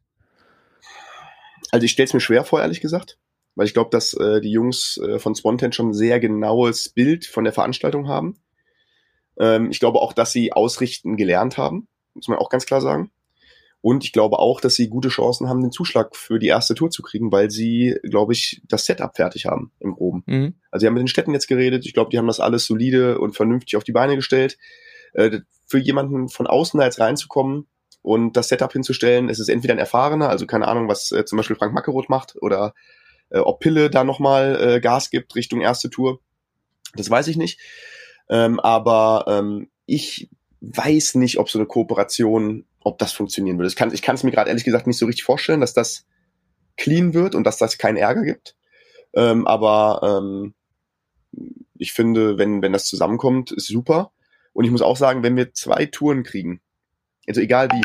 Also ich stelle es mir schwer vor, ehrlich gesagt, weil ich glaube, dass äh, die Jungs äh, von Spontan schon ein sehr genaues Bild von der Veranstaltung haben. Ähm, ich glaube auch, dass sie ausrichten gelernt haben, muss man auch ganz klar sagen. Und ich glaube auch, dass sie gute Chancen haben, den Zuschlag für die erste Tour zu kriegen, weil sie, glaube ich, das Setup fertig haben im Groben. Mhm. Also sie haben mit den Städten jetzt geredet. Ich glaube, die haben das alles solide und vernünftig auf die Beine gestellt. Äh, für jemanden von außen da jetzt reinzukommen und das Setup hinzustellen, es ist entweder ein Erfahrener, also keine Ahnung, was äh, zum Beispiel Frank Mackeroth macht oder äh, ob Pille da nochmal äh, Gas gibt Richtung erste Tour. Das weiß ich nicht. Ähm, aber ähm, ich weiß nicht, ob so eine Kooperation ob das funktionieren würde. Ich kann, ich es mir gerade ehrlich gesagt nicht so richtig vorstellen, dass das clean wird und dass das keinen Ärger gibt. Ähm, aber ähm, ich finde, wenn, wenn das zusammenkommt, ist super. Und ich muss auch sagen, wenn wir zwei Touren kriegen, also egal wie,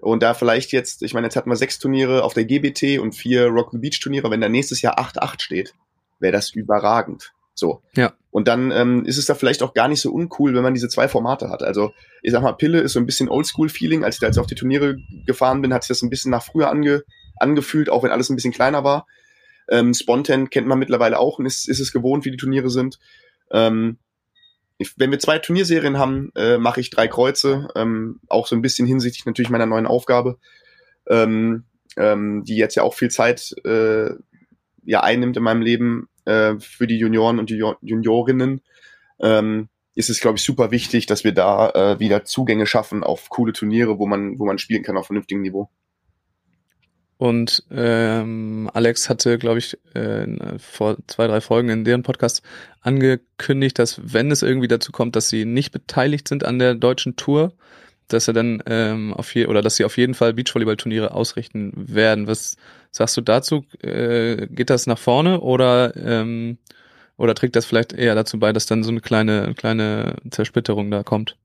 und da vielleicht jetzt, ich meine, jetzt hatten wir sechs Turniere auf der GBT und vier Rock the Beach Turniere, wenn da nächstes Jahr 8-8 steht, wäre das überragend. So. Ja. Und dann ähm, ist es da vielleicht auch gar nicht so uncool, wenn man diese zwei Formate hat. Also ich sag mal, Pille ist so ein bisschen Oldschool-Feeling. Als ich da jetzt auf die Turniere gefahren bin, hat sich das ein bisschen nach früher ange, angefühlt, auch wenn alles ein bisschen kleiner war. Ähm, Spontan kennt man mittlerweile auch und ist, ist es gewohnt, wie die Turniere sind. Ähm, ich, wenn wir zwei Turnierserien haben, äh, mache ich drei Kreuze, ähm, auch so ein bisschen hinsichtlich natürlich meiner neuen Aufgabe, ähm, ähm, die jetzt ja auch viel Zeit äh, ja einnimmt in meinem Leben äh, für die Junioren und die Juniorinnen, ähm, ist es, glaube ich, super wichtig, dass wir da äh, wieder Zugänge schaffen auf coole Turniere, wo man, wo man spielen kann auf vernünftigem Niveau. Und ähm, Alex hatte, glaube ich, äh, vor zwei, drei Folgen in deren Podcast angekündigt, dass wenn es irgendwie dazu kommt, dass sie nicht beteiligt sind an der deutschen Tour, dass er dann ähm, auf je oder dass sie auf jeden Fall Beachvolleyball-Turniere ausrichten werden. Was sagst du dazu? Äh, geht das nach vorne oder ähm, oder trägt das vielleicht eher dazu bei, dass dann so eine kleine kleine Zersplitterung da kommt?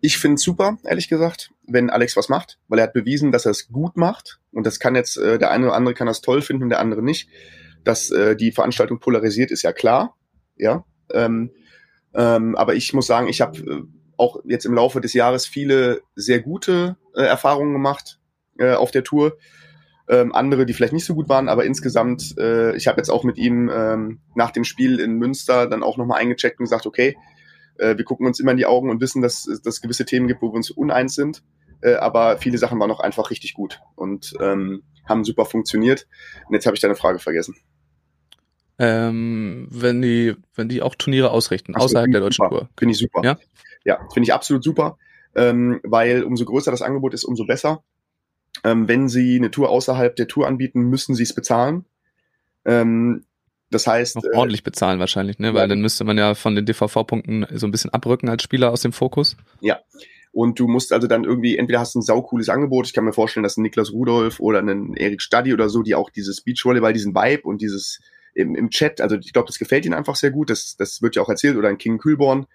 Ich finde es super, ehrlich gesagt, wenn Alex was macht, weil er hat bewiesen, dass er es gut macht. Und das kann jetzt, äh, der eine oder andere kann das toll finden und der andere nicht. Dass äh, die Veranstaltung polarisiert, ist ja klar. Ja. Ähm, ähm, aber ich muss sagen, ich habe äh, auch jetzt im Laufe des Jahres viele sehr gute äh, Erfahrungen gemacht äh, auf der Tour. Ähm, andere, die vielleicht nicht so gut waren, aber insgesamt, äh, ich habe jetzt auch mit ihm ähm, nach dem Spiel in Münster dann auch nochmal eingecheckt und gesagt, okay, äh, wir gucken uns immer in die Augen und wissen, dass es gewisse Themen gibt, wo wir uns uneins sind, äh, aber viele Sachen waren auch einfach richtig gut und ähm, haben super funktioniert. Und jetzt habe ich deine Frage vergessen. Ähm, wenn die, wenn die auch Turniere ausrichten, Ach, außerhalb der deutschen Tour. Finde ich super. Ja? Ja, finde ich absolut super, ähm, weil umso größer das Angebot ist, umso besser. Ähm, wenn Sie eine Tour außerhalb der Tour anbieten, müssen Sie es bezahlen. Ähm, das heißt. Noch äh, ordentlich bezahlen wahrscheinlich, ne? Weil ja, dann müsste man ja von den DVV-Punkten so ein bisschen abrücken als Spieler aus dem Fokus. Ja. Und du musst also dann irgendwie, entweder hast du ein saucooles Angebot, ich kann mir vorstellen, dass ein Niklas Rudolf oder ein Erik Stadi oder so, die auch dieses Beachvolleyball, diesen Vibe und dieses im, im Chat, also ich glaube, das gefällt ihnen einfach sehr gut, das, das wird ja auch erzählt, oder ein King Kühlborn,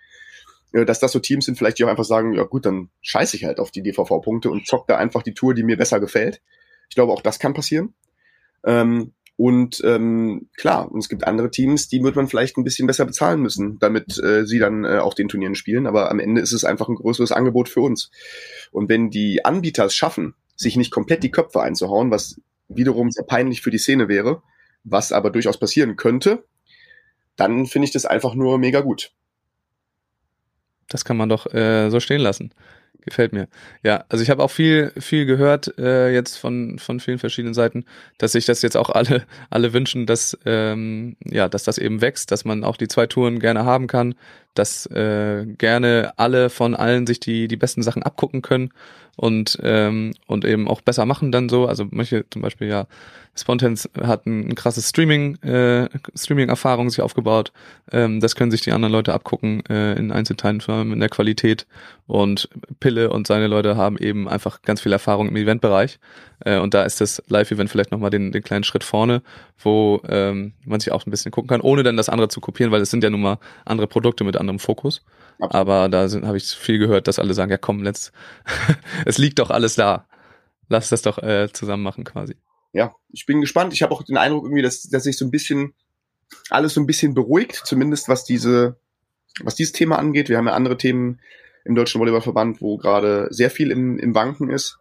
dass das so Teams sind, vielleicht die auch einfach sagen, ja gut, dann scheiße ich halt auf die DVV-Punkte und zock da einfach die Tour, die mir besser gefällt. Ich glaube, auch das kann passieren. Ähm, Und ähm, klar, und es gibt andere Teams, die wird man vielleicht ein bisschen besser bezahlen müssen, damit äh, sie dann äh, auf den Turnieren spielen. Aber am Ende ist es einfach ein größeres Angebot für uns. Und wenn die Anbieter es schaffen, sich nicht komplett die Köpfe einzuhauen, was wiederum sehr peinlich für die Szene wäre, was aber durchaus passieren könnte, dann finde ich das einfach nur mega gut. Das kann man doch äh, so stehen lassen. Gefällt mir. Ja, also ich habe auch viel, viel gehört äh, jetzt von von vielen verschiedenen Seiten, dass sich das jetzt auch alle alle wünschen, dass ähm, ja, dass das eben wächst, dass man auch die zwei Touren gerne haben kann, dass äh, gerne alle von allen sich die die besten Sachen abgucken können und ähm, und eben auch besser machen dann so. Also manche zum Beispiel ja Spontans hat ein, ein krasses Streaming, äh, Streaming-Erfahrung sich aufgebaut. Ähm, das können sich die anderen Leute abgucken äh, in Einzelteilen in der Qualität. Und Pille und seine Leute haben eben einfach ganz viel Erfahrung im Eventbereich. Äh, und da ist das Live-Event vielleicht nochmal den, den kleinen Schritt vorne, wo ähm, man sich auch ein bisschen gucken kann, ohne dann das andere zu kopieren, weil es sind ja nun mal andere Produkte mit anderem Fokus. Absolut. Aber da habe ich viel gehört, dass alle sagen, ja komm, let's, es liegt doch alles da. Lass das doch äh, zusammen machen quasi ja, ich bin gespannt. Ich habe auch den Eindruck irgendwie, dass, dass sich so ein bisschen alles so ein bisschen beruhigt, zumindest was diese, was dieses Thema angeht. Wir haben ja andere Themen im Deutschen Volleyballverband, wo gerade sehr viel im, im Wanken ist.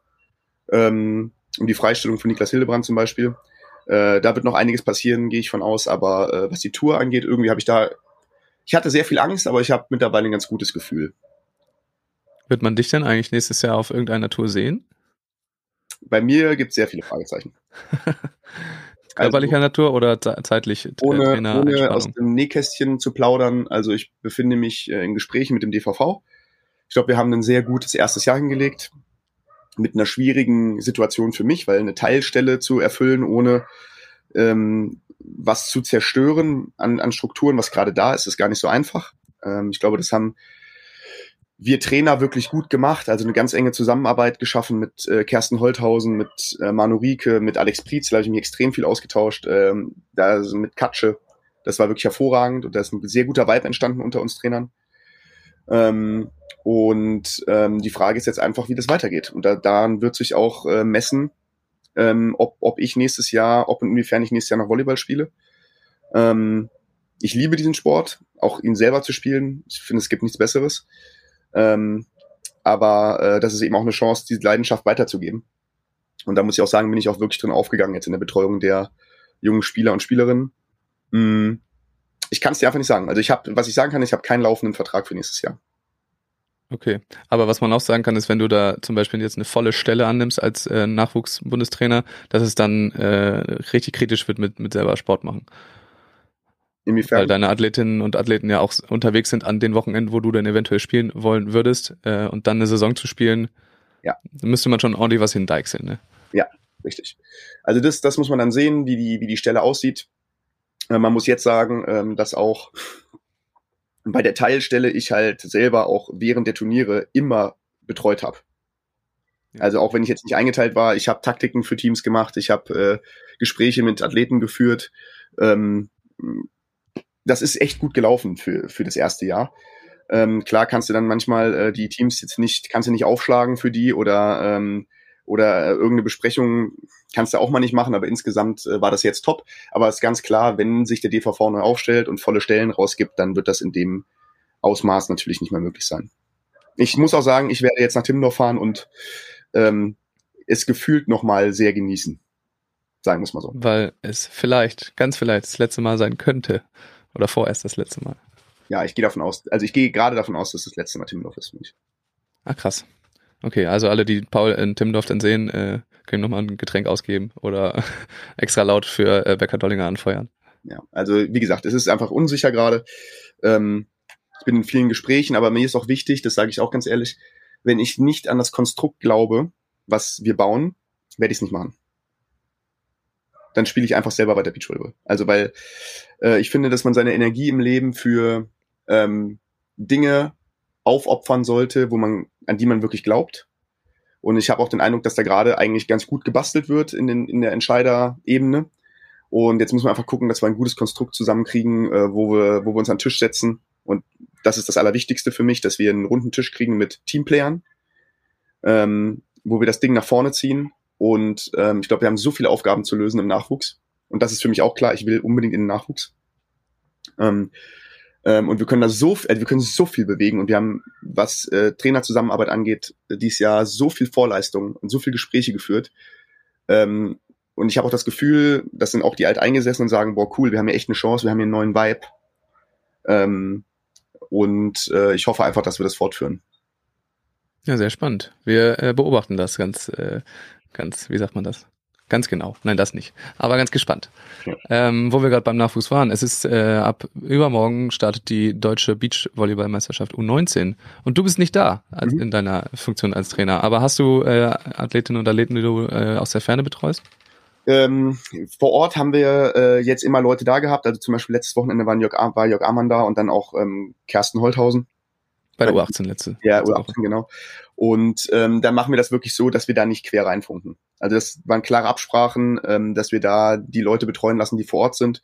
Ähm, um die Freistellung von Niklas Hildebrand zum Beispiel. Äh, da wird noch einiges passieren, gehe ich von aus. Aber äh, was die Tour angeht, irgendwie habe ich da, ich hatte sehr viel Angst, aber ich habe mittlerweile ein ganz gutes Gefühl. Wird man dich denn eigentlich nächstes Jahr auf irgendeiner Tour sehen? Bei mir gibt es sehr viele Fragezeichen. Körperlicher also, Natur oder zeitlich? Äh, ohne, ohne aus dem Nähkästchen zu plaudern. Also ich befinde mich äh, in Gesprächen mit dem DVV. Ich glaube, wir haben ein sehr gutes erstes Jahr hingelegt mit einer schwierigen Situation für mich, weil eine Teilstelle zu erfüllen, ohne ähm, was zu zerstören an, an Strukturen, was gerade da ist, ist gar nicht so einfach. Ähm, ich glaube, das haben wir Trainer wirklich gut gemacht, also eine ganz enge Zusammenarbeit geschaffen mit äh, Kersten Holthausen, mit äh, Manu Rieke, mit Alex Prietz, da habe ich mich extrem viel ausgetauscht, ähm, da also mit Katsche, das war wirklich hervorragend und da ist ein sehr guter Vibe entstanden unter uns Trainern. Ähm, und ähm, die Frage ist jetzt einfach, wie das weitergeht. Und da, daran wird sich auch äh, messen, ähm, ob, ob ich nächstes Jahr, ob und inwiefern ich nächstes Jahr noch Volleyball spiele. Ähm, ich liebe diesen Sport, auch ihn selber zu spielen. Ich finde, es gibt nichts Besseres. Ähm, aber äh, das ist eben auch eine Chance, diese Leidenschaft weiterzugeben. Und da muss ich auch sagen, bin ich auch wirklich drin aufgegangen jetzt in der Betreuung der jungen Spieler und Spielerinnen. Mm, ich kann es dir einfach nicht sagen. Also ich habe, was ich sagen kann, ich habe keinen laufenden Vertrag für nächstes Jahr. Okay, aber was man auch sagen kann, ist, wenn du da zum Beispiel jetzt eine volle Stelle annimmst als äh, Nachwuchsbundestrainer, dass es dann äh, richtig kritisch wird mit, mit selber Sport machen. Inwiefern? Weil deine Athletinnen und Athleten ja auch unterwegs sind an den Wochenenden, wo du dann eventuell spielen wollen würdest äh, und dann eine Saison zu spielen, ja. müsste man schon ordentlich was hindeichseln, ne? Ja, richtig. Also das, das muss man dann sehen, wie die, wie die Stelle aussieht. Äh, man muss jetzt sagen, ähm, dass auch bei der Teilstelle ich halt selber auch während der Turniere immer betreut habe. Also auch wenn ich jetzt nicht eingeteilt war, ich habe Taktiken für Teams gemacht, ich habe äh, Gespräche mit Athleten geführt. Ähm, das ist echt gut gelaufen für, für das erste Jahr. Ähm, klar kannst du dann manchmal äh, die Teams jetzt nicht, kannst du nicht aufschlagen für die oder, ähm, oder äh, irgendeine Besprechung kannst du auch mal nicht machen, aber insgesamt äh, war das jetzt top. Aber es ist ganz klar, wenn sich der DVV neu aufstellt und volle Stellen rausgibt, dann wird das in dem Ausmaß natürlich nicht mehr möglich sein. Ich muss auch sagen, ich werde jetzt nach Timmendorf fahren und ähm, es gefühlt nochmal sehr genießen. Sagen wir es mal so. Weil es vielleicht, ganz vielleicht das letzte Mal sein könnte. Oder vorerst das letzte Mal? Ja, ich gehe davon aus, also ich gehe gerade davon aus, dass das letzte Mal Timmendorf ist für mich. Ah, krass. Okay, also alle, die Paul in Timmendorf dann sehen, äh, können nochmal ein Getränk ausgeben oder extra laut für äh, Becker Dollinger anfeuern. Ja, also wie gesagt, es ist einfach unsicher gerade. Ähm, ich bin in vielen Gesprächen, aber mir ist auch wichtig, das sage ich auch ganz ehrlich, wenn ich nicht an das Konstrukt glaube, was wir bauen, werde ich es nicht machen dann spiele ich einfach selber weiter Beachvolleyball. Also weil äh, ich finde, dass man seine Energie im Leben für ähm, Dinge aufopfern sollte, wo man, an die man wirklich glaubt. Und ich habe auch den Eindruck, dass da gerade eigentlich ganz gut gebastelt wird in, den, in der Entscheiderebene. Und jetzt müssen wir einfach gucken, dass wir ein gutes Konstrukt zusammenkriegen, äh, wo, wir, wo wir uns an den Tisch setzen. Und das ist das Allerwichtigste für mich, dass wir einen runden Tisch kriegen mit Teamplayern, ähm, wo wir das Ding nach vorne ziehen und ähm, ich glaube, wir haben so viele Aufgaben zu lösen im Nachwuchs. Und das ist für mich auch klar, ich will unbedingt in den Nachwuchs. Ähm, ähm, und wir können da so, also wir können so viel bewegen und wir haben, was äh, Trainerzusammenarbeit angeht, dieses Jahr so viel Vorleistung und so viel Gespräche geführt. Ähm, und ich habe auch das Gefühl, das sind auch die Alteingesessenen und sagen, boah, cool, wir haben hier echt eine Chance, wir haben hier einen neuen Vibe. Ähm, und äh, ich hoffe einfach, dass wir das fortführen. Ja, sehr spannend. Wir äh, beobachten das ganz, äh, ganz, wie sagt man das? Ganz genau. Nein, das nicht. Aber ganz gespannt. Ja. Ähm, wo wir gerade beim Nachwuchs waren. Es ist äh, ab übermorgen startet die deutsche Beachvolleyballmeisterschaft U19 und du bist nicht da als, Mhm. in deiner Funktion als Trainer. Aber hast du äh, Athletinnen und Athleten, die du äh, aus der Ferne betreust? Ähm, vor Ort haben wir äh, jetzt immer Leute da gehabt. Also zum Beispiel letztes Wochenende war Jörg, war Jörg Amann da und dann auch ähm, Kersten Holthausen. Bei der Bei- U18 letzte. Ja, letzte Woche. U18, genau. Und ähm, dann machen wir das wirklich so, dass wir da nicht quer reinfunken. Also das waren klare Absprachen, ähm, dass wir da die Leute betreuen lassen, die vor Ort sind.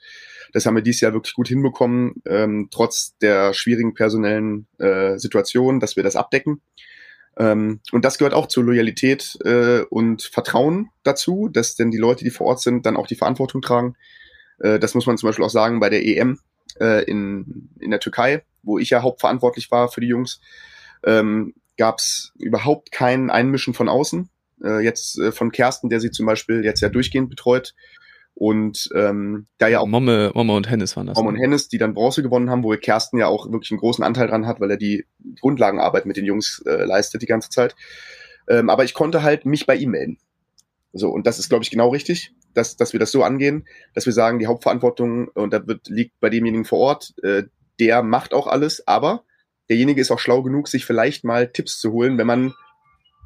Das haben wir dieses Jahr wirklich gut hinbekommen, ähm, trotz der schwierigen personellen äh, Situation, dass wir das abdecken. Ähm, und das gehört auch zur Loyalität äh, und Vertrauen dazu, dass denn die Leute, die vor Ort sind, dann auch die Verantwortung tragen. Äh, das muss man zum Beispiel auch sagen bei der EM äh, in, in der Türkei, wo ich ja hauptverantwortlich war für die Jungs. Ähm, gab es überhaupt kein Einmischen von außen. Äh, jetzt äh, von Kersten, der sie zum Beispiel jetzt ja durchgehend betreut. Und ähm, da ja auch Momme, Momme und Hennis waren das. Baum und ne? Hennes, die dann Bronze gewonnen haben, wo Kersten ja auch wirklich einen großen Anteil dran hat, weil er die Grundlagenarbeit mit den Jungs äh, leistet die ganze Zeit. Ähm, aber ich konnte halt mich bei ihm melden. So, und das ist, glaube ich, genau richtig, dass, dass wir das so angehen, dass wir sagen, die Hauptverantwortung, und da wird, liegt bei demjenigen vor Ort, äh, der macht auch alles, aber derjenige ist auch schlau genug, sich vielleicht mal Tipps zu holen, wenn man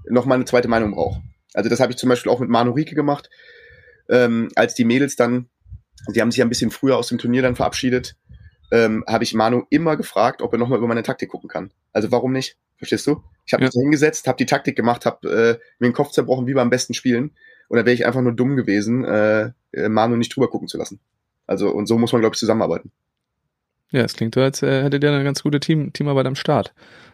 noch mal eine zweite Meinung braucht. Also das habe ich zum Beispiel auch mit Manu Rieke gemacht, ähm, als die Mädels dann, die haben sich ja ein bisschen früher aus dem Turnier dann verabschiedet, ähm, habe ich Manu immer gefragt, ob er nochmal über meine Taktik gucken kann. Also warum nicht? Verstehst du? Ich habe Ja. mich hingesetzt, habe die Taktik gemacht, habe äh, mir den Kopf zerbrochen, wie beim besten Spielen. Und da wäre ich einfach nur dumm gewesen, äh, äh, Manu nicht drüber gucken zu lassen. Also und so muss man, glaube ich, zusammenarbeiten. Ja, es klingt so, als äh, hättet ihr eine ganz gute Team, Teamarbeit am Start.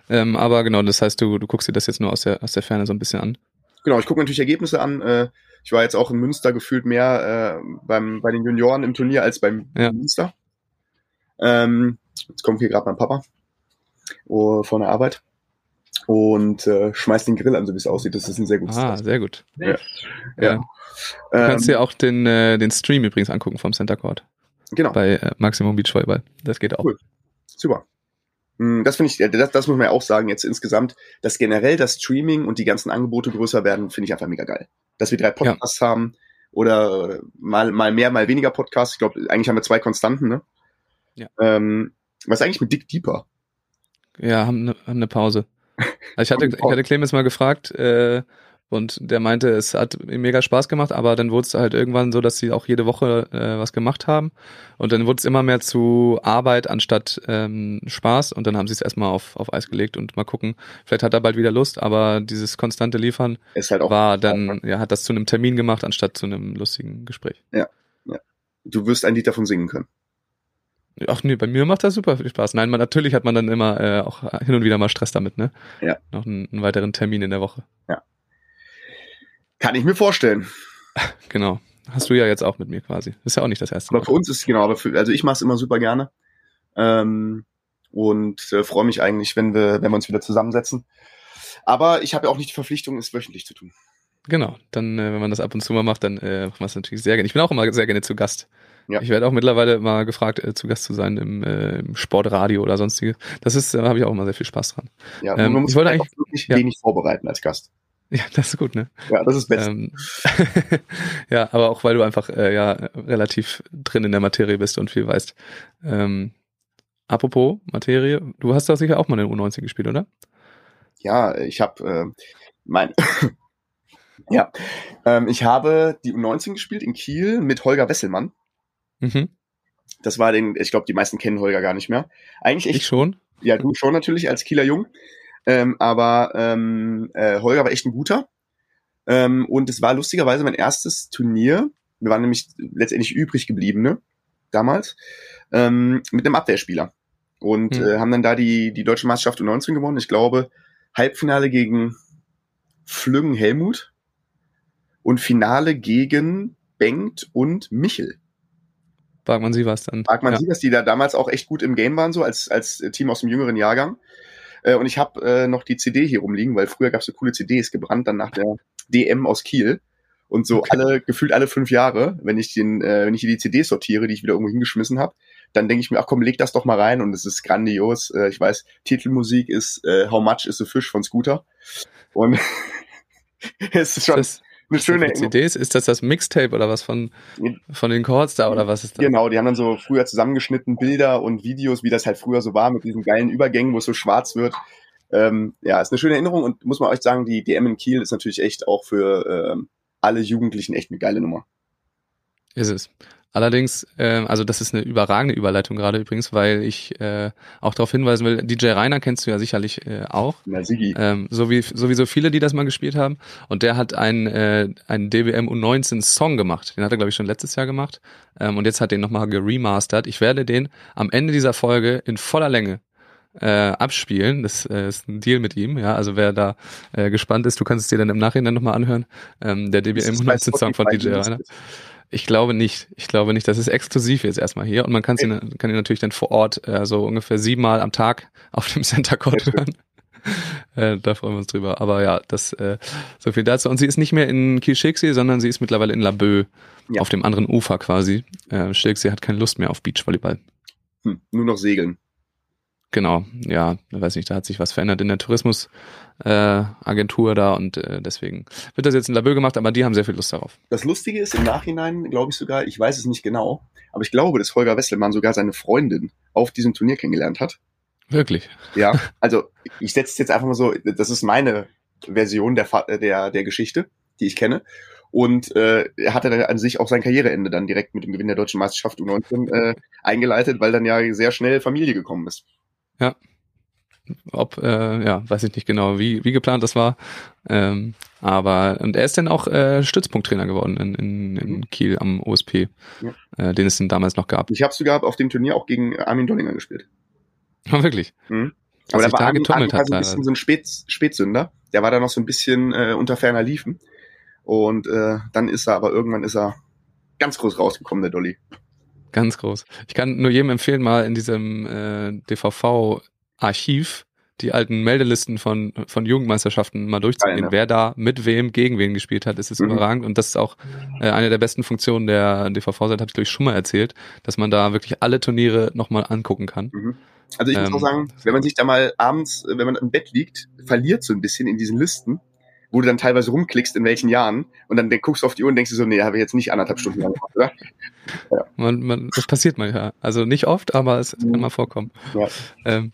Ähm, aber genau, das heißt, du, du guckst dir das jetzt nur aus der, aus der Ferne so ein bisschen an. Genau, ich gucke natürlich Ergebnisse an. Äh, ich war jetzt auch in Münster gefühlt mehr äh, beim, bei den Junioren im Turnier als beim Ja. Münster. Ähm, jetzt kommt hier gerade mein Papa oh, von der Arbeit und äh, schmeißt den Grill an, so wie es aussieht. Das ist ein sehr gutes Ah, Zeichen. sehr gut. Ja. Ja. Ja. Du kannst Ähm, dir auch den, den Stream übrigens angucken vom Center Court genau. bei äh, Maximum Beach Volleyball. Das geht auch. Cool. Super. Hm, Das finde ich, ja, das, das muss man ja auch sagen, jetzt insgesamt, dass generell das Streaming und die ganzen Angebote größer werden, finde ich einfach mega geil. Dass wir drei Podcasts haben oder äh, mal, mal mehr, mal weniger Podcasts. Ich glaube, eigentlich haben wir zwei Konstanten, ne? Ja. Ähm, was ist eigentlich mit Dick Deeper? Ja, haben eine eine Pause. Also ich hatte, ich hatte Clemens mal gefragt äh, und der meinte, es hat ihm mega Spaß gemacht, aber dann wurde es halt irgendwann so, dass sie auch jede Woche äh, was gemacht haben und dann wurde es immer mehr zu Arbeit anstatt ähm, Spaß und dann haben sie es erstmal auf, auf Eis gelegt und mal gucken, vielleicht hat er bald wieder Lust, aber dieses konstante Liefern Ist halt war dann, ja, hat das zu einem Termin gemacht, anstatt zu einem lustigen Gespräch. du wirst ein Lied davon singen können. Ach nee, bei mir macht das super viel Spaß. Nein, man, natürlich hat man dann immer äh, auch hin und wieder mal Stress damit, ne? Ja. Noch einen, einen weiteren Termin in der Woche. Kann ich mir vorstellen. Genau. Hast du ja jetzt auch mit mir quasi. Ist ja auch nicht das erste Mal. Aber für uns ist es genau, für, also ich mache es immer super gerne. Ähm, und äh, freue mich eigentlich, wenn wir, wenn wir uns wieder zusammensetzen. Aber ich habe ja auch nicht die Verpflichtung, es wöchentlich zu tun. Genau. Dann, äh, wenn man das ab und zu mal macht, dann äh, macht man es natürlich sehr gerne. Ich bin auch immer sehr gerne zu Gast. Ja. Ich werde auch mittlerweile mal gefragt, äh, zu Gast zu sein im, äh, im Sportradio oder sonstige. Das ist, da habe ich auch immer sehr viel Spaß dran. Ja, Ähm, man muss ich wollte eigentlich- auch wirklich ja. wenig vorbereiten als Gast. Ja, das ist gut, ne? Ja, das ist best. Ähm, ja, aber auch weil du einfach äh, ja relativ drin in der Materie bist und viel weißt. Ähm, apropos Materie, du hast doch sicher auch mal eine U19 gespielt, oder? Ja, ich habe äh, mein ja, ähm, ich habe die U19 gespielt in Kiel mit Holger Wesselmann. Mhm. Das war den, ich glaube, die meisten kennen Holger gar nicht mehr. Eigentlich echt Ich schon. Ja, du schon natürlich als Kieler Jung. Ähm, aber ähm, äh, Holger war echt ein guter. Ähm, und es war lustigerweise mein erstes Turnier. Wir waren nämlich letztendlich übrig geblieben, ne? Damals. Ähm, mit einem Abwehrspieler. Und Hm. äh, haben dann da die, die deutsche Meisterschaft U19 gewonnen. Ich glaube, Halbfinale gegen Flüggen Helmut und Finale gegen Bengt und Michel. Barkman Sievers dann. Barkman ja. Sievers, die da damals auch echt gut im Game waren, so als, als Team aus dem jüngeren Jahrgang. Äh, und ich habe äh, noch die CD hier rumliegen, weil früher gab es so coole CDs gebrannt, dann nach der DM aus Kiel. Und so Okay. alle, gefühlt alle fünf Jahre, wenn ich den, äh, wenn ich hier die CD sortiere, die ich wieder irgendwo hingeschmissen habe, dann denke ich mir, ach komm, leg das doch mal rein und es ist grandios. Äh, ich weiß, Titelmusik ist äh, How Much is a Fish von Scooter. Und es ist schon Das, eine schöne schöne CDs, ist das das Mixtape oder was von, von den Chords da oder was ist das? Genau, die haben dann so früher zusammengeschnitten Bilder und Videos, wie das halt früher so war, mit diesen geilen Übergängen, wo es so schwarz wird. Ähm, ja, ist eine schöne Erinnerung und muss man euch sagen, die DM in Kiel ist natürlich echt auch für ähm, alle Jugendlichen echt eine geile Nummer. Ist es. Allerdings, äh, also das ist eine überragende Überleitung gerade übrigens, weil ich äh, auch darauf hinweisen will, DJ Rainer kennst du ja sicherlich äh, auch. Na, Sigi. Ähm, so wie sowieso viele, die das mal gespielt haben. Und der hat einen, äh, einen DBM U19 Song gemacht. Den hat er, glaube ich, schon letztes Jahr gemacht. Ähm, und jetzt hat den nochmal geremastert. Ich werde den am Ende dieser Folge in voller Länge äh, abspielen. Das äh, ist ein Deal mit ihm. Ja, also wer da äh, gespannt ist, du kannst es dir dann im Nachhinein nochmal anhören. Ähm, der DBM Ist es bei U19 Song von Spotify DJ Rainer. Ich glaube nicht. Ich glaube nicht. Das ist exklusiv jetzt erstmal hier und man kann ihn, kann ihn natürlich dann vor Ort äh, so ungefähr siebenmal am Tag auf dem Center Court hören. Äh, da freuen wir uns drüber. Aber ja, das äh, so viel dazu. Und sie ist nicht mehr in Kiel-Schilksee, sondern sie ist mittlerweile in Laboe Ja. auf dem anderen Ufer quasi. Äh, Schilksee hat keine Lust mehr auf Beachvolleyball. Hm, nur noch segeln. Genau, ja, weiß nicht, da hat sich was verändert in der Tourismusagentur äh, da und äh, deswegen wird das jetzt in Laboe gemacht, aber die haben sehr viel Lust darauf. Das Lustige ist, im Nachhinein glaube ich sogar, ich weiß es nicht genau, aber ich glaube, dass Holger Wesselmann sogar seine Freundin auf diesem Turnier kennengelernt hat. Wirklich. Ja, also ich setze es jetzt einfach mal so, das ist meine Version der, der, der Geschichte, die ich kenne. Und äh, er hatte dann an sich auch sein Karriereende dann direkt mit dem Gewinn der deutschen Meisterschaft U19 äh, eingeleitet, weil dann ja sehr schnell Familie gekommen ist. Ob, äh, ja, weiß ich nicht genau, wie, wie geplant das war. Ähm, aber, und er ist dann auch äh, Stützpunkttrainer geworden in, in, in Kiel am OSP, Ja. äh, den es denn damals noch gab. Ich habe sogar auf dem Turnier auch gegen Armin Dollinger gespielt. Oh, wirklich. Mhm. Aber da war da Armin, Armin hat. so ein bisschen so ein Spät, Spätsünder. Der war da noch so ein bisschen äh, unter ferner Liefen. Und äh, dann ist er, aber irgendwann ist er ganz groß rausgekommen, der Dolly. Ganz groß. Ich kann nur jedem empfehlen, mal in diesem äh, DVV-Archiv die alten Meldelisten von, von Jugendmeisterschaften mal durchzugehen, Geil, ne? wer da mit wem gegen wen gespielt hat. Es ist Mhm. überragend und das ist auch äh, eine der besten Funktionen der DVV-Seite, habe ich glaube ich schon mal erzählt, dass man da wirklich alle Turniere nochmal angucken kann. Mhm. Also ich muss Ähm, auch sagen, wenn man sich da mal abends, äh, wenn man im Bett liegt, verliert so ein bisschen in diesen Listen, wo du dann teilweise rumklickst, in welchen Jahren, und dann guckst du auf die Uhr und denkst dir so, nee, habe ich jetzt nicht anderthalb Stunden lang gemacht, oder? Man, man, das passiert manchmal. Also nicht oft, aber es Mhm. kann mal vorkommen. Ja. Ähm,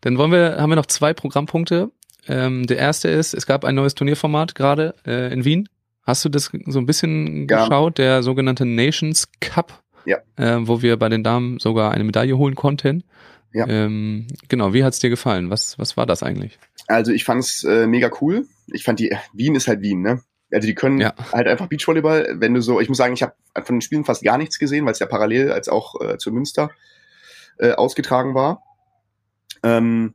dann wollen wir, haben wir noch zwei Programmpunkte. Ähm, der erste ist, es gab ein neues Turnierformat gerade äh, in Wien. Hast du das so ein bisschen Ja. geschaut? Der sogenannte Nations Cup, Ja. äh, wo wir bei den Damen sogar eine Medaille holen konnten. Ja. Ähm, genau, wie hat's dir gefallen? Was, was war das eigentlich? Also ich fand's äh, mega cool. Ich fand die, Wien ist halt Wien, ne? Also die können Ja. halt einfach Beachvolleyball, wenn du so, ich muss sagen, ich habe von den Spielen fast gar nichts gesehen, weil es ja parallel als auch äh, zu Münster äh, ausgetragen war. Ähm,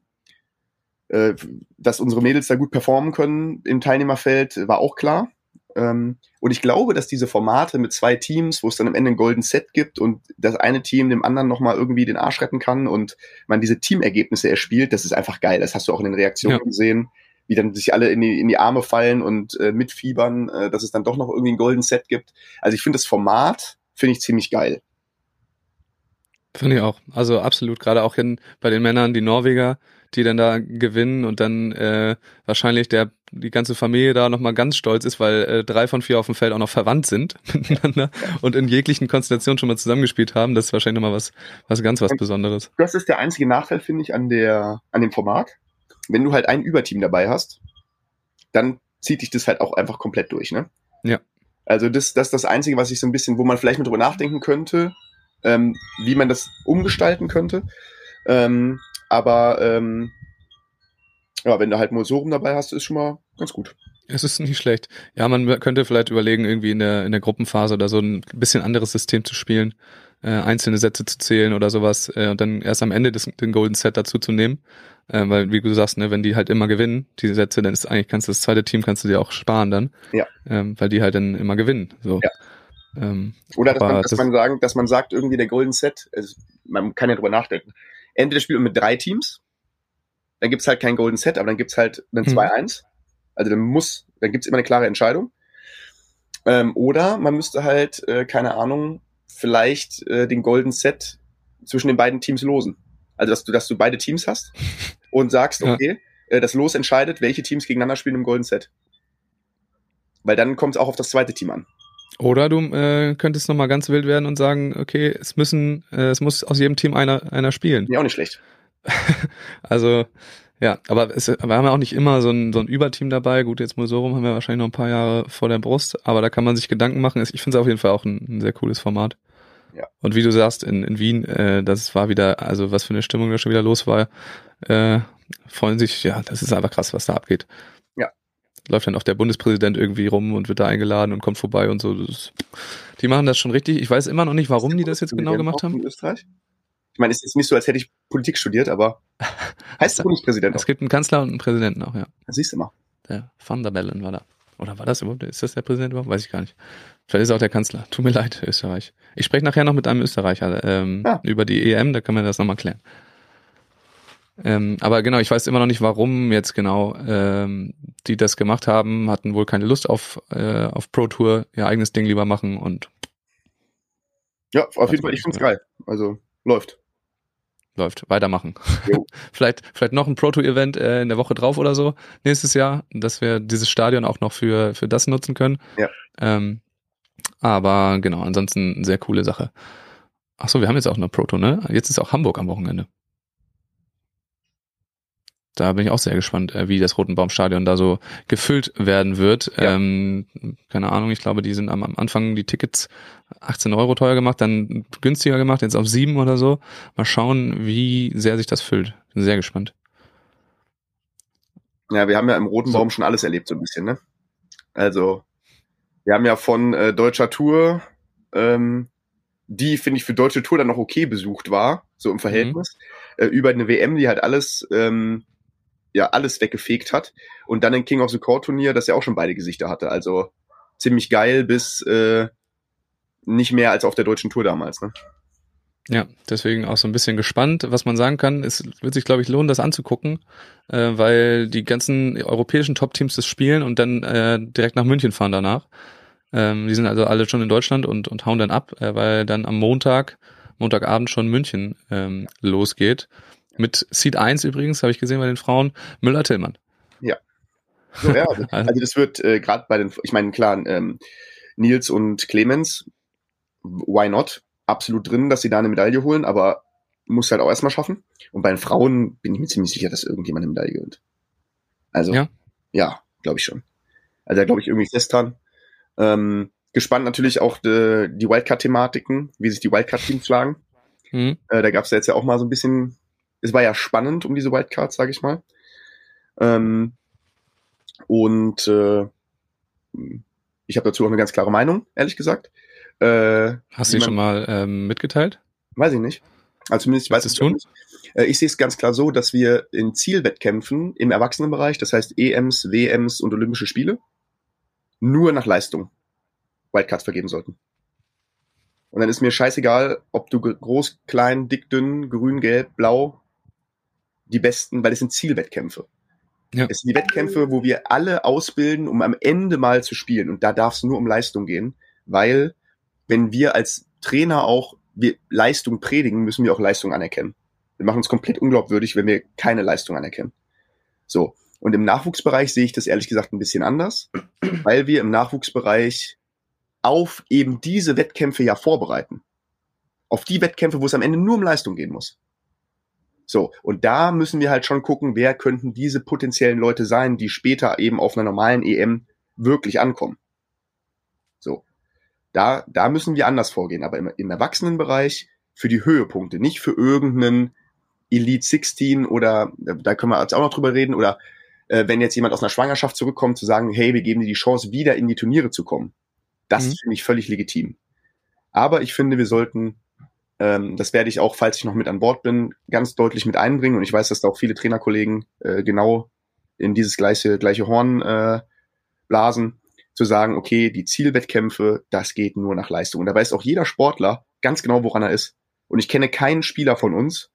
äh, dass unsere Mädels da gut performen können im Teilnehmerfeld, war auch klar. Ähm, und ich glaube, dass diese Formate mit zwei Teams, wo es dann am Ende ein Golden Set gibt und das eine Team dem anderen nochmal irgendwie den Arsch retten kann und man diese Teamergebnisse erspielt, das ist einfach geil. Das hast du auch in den Reaktionen Ja. gesehen, wie dann sich alle in die, in die Arme fallen und äh, mitfiebern, äh, dass es dann doch noch irgendwie ein Golden Set gibt. Also ich finde das Format, finde ich ziemlich geil. Finde ich auch. Also absolut, gerade auch in, bei den Männern, die Norweger, die dann da gewinnen und dann äh, wahrscheinlich der die ganze Familie da nochmal ganz stolz ist, weil äh, drei von vier auf dem Feld auch noch verwandt sind miteinander und in jeglichen Konstellationen schon mal zusammengespielt haben. Das ist wahrscheinlich nochmal was, was ganz was Besonderes. Das ist der einzige Nachteil, finde ich, an der, an dem Format. Wenn du halt ein Überteam dabei hast, dann zieht dich das halt auch einfach komplett durch, ne? Ja. Also das, das ist das Einzige, was ich so ein bisschen, wo man vielleicht mal drüber nachdenken könnte, ähm, wie man das umgestalten könnte. Ähm, aber ähm, ja, wenn du halt mal so rum dabei hast, ist schon mal ganz gut. Es ist nicht schlecht. Ja, man könnte vielleicht überlegen, irgendwie in der, in der Gruppenphase oder so ein bisschen anderes System zu spielen, äh, einzelne Sätze zu zählen oder sowas äh, und dann erst am Ende des, den Golden Set dazu zu nehmen. Äh, weil, wie du sagst, ne, wenn die halt immer gewinnen, diese Sätze, dann ist eigentlich kannst du das zweite Team kannst du dir auch sparen dann. Ja. Ähm, weil die halt dann immer gewinnen. So. Ja. Ähm, Oder dass man, dass, das- man sagen, dass man sagt, irgendwie der Golden Set, also man kann ja drüber nachdenken. Entweder spielt man mit drei Teams, dann gibt's halt kein Golden Set, aber dann gibt's halt einen Mhm. 2-1. Also dann muss, dann gibt's immer eine klare Entscheidung. Ähm, oder man müsste halt, äh, keine Ahnung, vielleicht äh, den Golden Set zwischen den beiden Teams losen. Also dass du, dass du beide Teams hast und sagst, Ja. okay, äh, das Los entscheidet, welche Teams gegeneinander spielen im Golden Set. Weil dann kommt es auch auf das zweite Team an. Oder du äh, könntest noch mal ganz wild werden und sagen, okay, es müssen, äh, es muss aus jedem Team einer, einer spielen. Ja, auch nicht schlecht. Also, ja, aber es, wir haben ja auch nicht immer so ein, so ein Überteam dabei. Gut, jetzt Musorum haben wir wahrscheinlich noch ein paar Jahre vor der Brust, aber da kann man sich Gedanken machen. Ich finde es auf jeden Fall auch ein, ein sehr cooles Format. Ja. Und wie du sagst, in, in Wien, äh, das war wieder, also was für eine Stimmung da schon wieder los war, äh, freuen sich, ja, das ist einfach krass, was da abgeht. Ja. Läuft dann auch der Bundespräsident irgendwie rum und wird da eingeladen und kommt vorbei und so. Ist, die machen das schon richtig. Ich weiß immer noch nicht, warum die das jetzt genau gemacht haben. In Österreich? Ich meine, es ist nicht so, als hätte ich Politik studiert, aber heißt Bundespräsident Es gibt einen Kanzler und einen Präsidenten auch, ja. Das siehst du mal. Der Van der Bellen war da. Oder war das überhaupt? Ist das der Präsident überhaupt? Weiß ich gar nicht. Vielleicht ist er auch der Kanzler. Tut mir leid, Österreich. Ich spreche nachher noch mit einem Österreicher ähm, Ah. über die EM, da können wir das nochmal klären. Ähm, aber genau, ich weiß immer noch nicht, warum jetzt genau ähm, die das gemacht haben, hatten wohl keine Lust auf, äh, auf Pro Tour, ihr eigenes Ding lieber machen und Ja, auf jeden Fall, ich ich find's geil. Also, läuft. Läuft. Weitermachen. Vielleicht, vielleicht noch ein Pro Tour Event äh, in der Woche drauf oder so, nächstes Jahr, dass wir dieses Stadion auch noch für, für das nutzen können. Ja. Ähm, aber genau, ansonsten eine sehr coole Sache. Ach so, wir haben jetzt auch noch Pro Tour, ne? Jetzt ist auch Hamburg am Wochenende. Da bin ich auch sehr gespannt, äh, wie das Rotenbaumstadion da so gefüllt werden wird. Ja. Ähm, keine Ahnung, ich glaube, die sind am, am Anfang die Tickets 18 Euro teuer gemacht, dann günstiger gemacht, jetzt auf 7 oder so. Mal schauen, wie sehr sich das füllt. Bin sehr gespannt. Ja, wir haben ja im Roten So. Baum schon alles erlebt, so ein bisschen, ne? Also, wir haben ja von äh, deutscher Tour, ähm, die, finde ich, für deutsche Tour dann noch okay besucht war, so im Verhältnis, äh, über eine WM, die halt alles, ähm, ja, alles weggefegt hat. Und dann ein King of the Court Turnier, das ja auch schon beide Gesichter hatte. Also ziemlich geil bis äh, nicht mehr als auf der deutschen Tour damals, ne? Ja, deswegen auch so ein bisschen gespannt. Was man sagen kann, es wird sich, glaube ich, lohnen, das anzugucken, äh, weil die ganzen europäischen Top-Teams das spielen und dann äh, direkt nach München fahren danach. Ähm, die sind also alle schon in Deutschland und, und hauen dann ab, äh, weil dann am Montag, Montagabend schon München ähm, losgeht. Mit Seed 1 übrigens, habe ich gesehen bei den Frauen, Müller-Tillmann. So, ja, also, Also- das wird äh, gerade bei den, ich meine, klar, ähm, Nils und Clemens, why not? Absolut drin, dass sie da eine Medaille holen, aber muss halt auch erstmal schaffen. Und bei den Frauen bin ich mir ziemlich sicher, dass irgendjemand eine Medaille gewinnt. Also, Ja? ja, glaube ich schon. Also da glaube ich irgendwie fest dran. Ähm, gespannt natürlich auch die, die Wildcard-Thematiken, wie sich die Wildcard-Teams schlagen. Mhm. Äh, da gab es ja jetzt ja auch mal so ein bisschen, es war ja spannend um diese Wildcards, sage ich mal. Ähm, und äh, ich habe dazu auch eine ganz klare Meinung, ehrlich gesagt. Äh, Hast du die schon mal ähm, mitgeteilt? Weiß ich nicht. Also zumindest ich weiß es nicht. Äh, Ich sehe es ganz klar so, dass wir in Zielwettkämpfen im Erwachsenenbereich, das heißt EMs, WMs und Olympische Spiele, nur nach Leistung Wildcards vergeben sollten. Und dann ist mir scheißegal, ob du groß, klein, dick, dünn, grün, gelb, blau, die besten, weil es sind Zielwettkämpfe. Ja. Es sind die Wettkämpfe, wo wir alle ausbilden, um am Ende mal zu spielen. Und da darf es nur um Leistung gehen, weil wenn wir als Trainer auch wir Leistung predigen, müssen wir auch Leistung anerkennen. Wir machen uns komplett unglaubwürdig, wenn wir keine Leistung anerkennen. So. Und im Nachwuchsbereich sehe ich das ehrlich gesagt ein bisschen anders, weil wir im Nachwuchsbereich auf eben diese Wettkämpfe ja vorbereiten. Auf die Wettkämpfe, wo es am Ende nur um Leistung gehen muss. So, und da müssen wir halt schon gucken, wer könnten diese potenziellen Leute sein, die später eben auf einer normalen EM wirklich ankommen. So. Da, da müssen wir anders vorgehen, aber im, im Erwachsenenbereich für die Höhepunkte, nicht für irgendeinen Elite 16 oder da können wir jetzt auch noch drüber reden oder äh, wenn jetzt jemand aus einer Schwangerschaft zurückkommt, zu sagen, hey, wir geben dir die Chance, wieder in die Turniere zu kommen. Das Mhm. finde ich völlig legitim. Aber ich finde, wir sollten, ähm, das werde ich auch, falls ich noch mit an Bord bin, ganz deutlich mit einbringen. Und ich weiß, dass da auch viele Trainerkollegen äh, genau in dieses gleiche, gleiche Horn äh, blasen, zu sagen, okay, die Zielwettkämpfe, das geht nur nach Leistung. Und da weiß auch jeder Sportler ganz genau, woran er ist. Und ich kenne keinen Spieler von uns,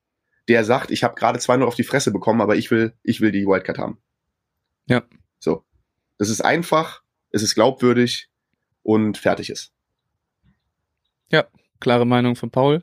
der sagt, ich habe gerade 2-0 auf die Fresse bekommen, aber ich will, ich will die Wildcard haben. Ja. So. Das ist einfach, es ist glaubwürdig und fertig ist. Ja, klare Meinung von Paul.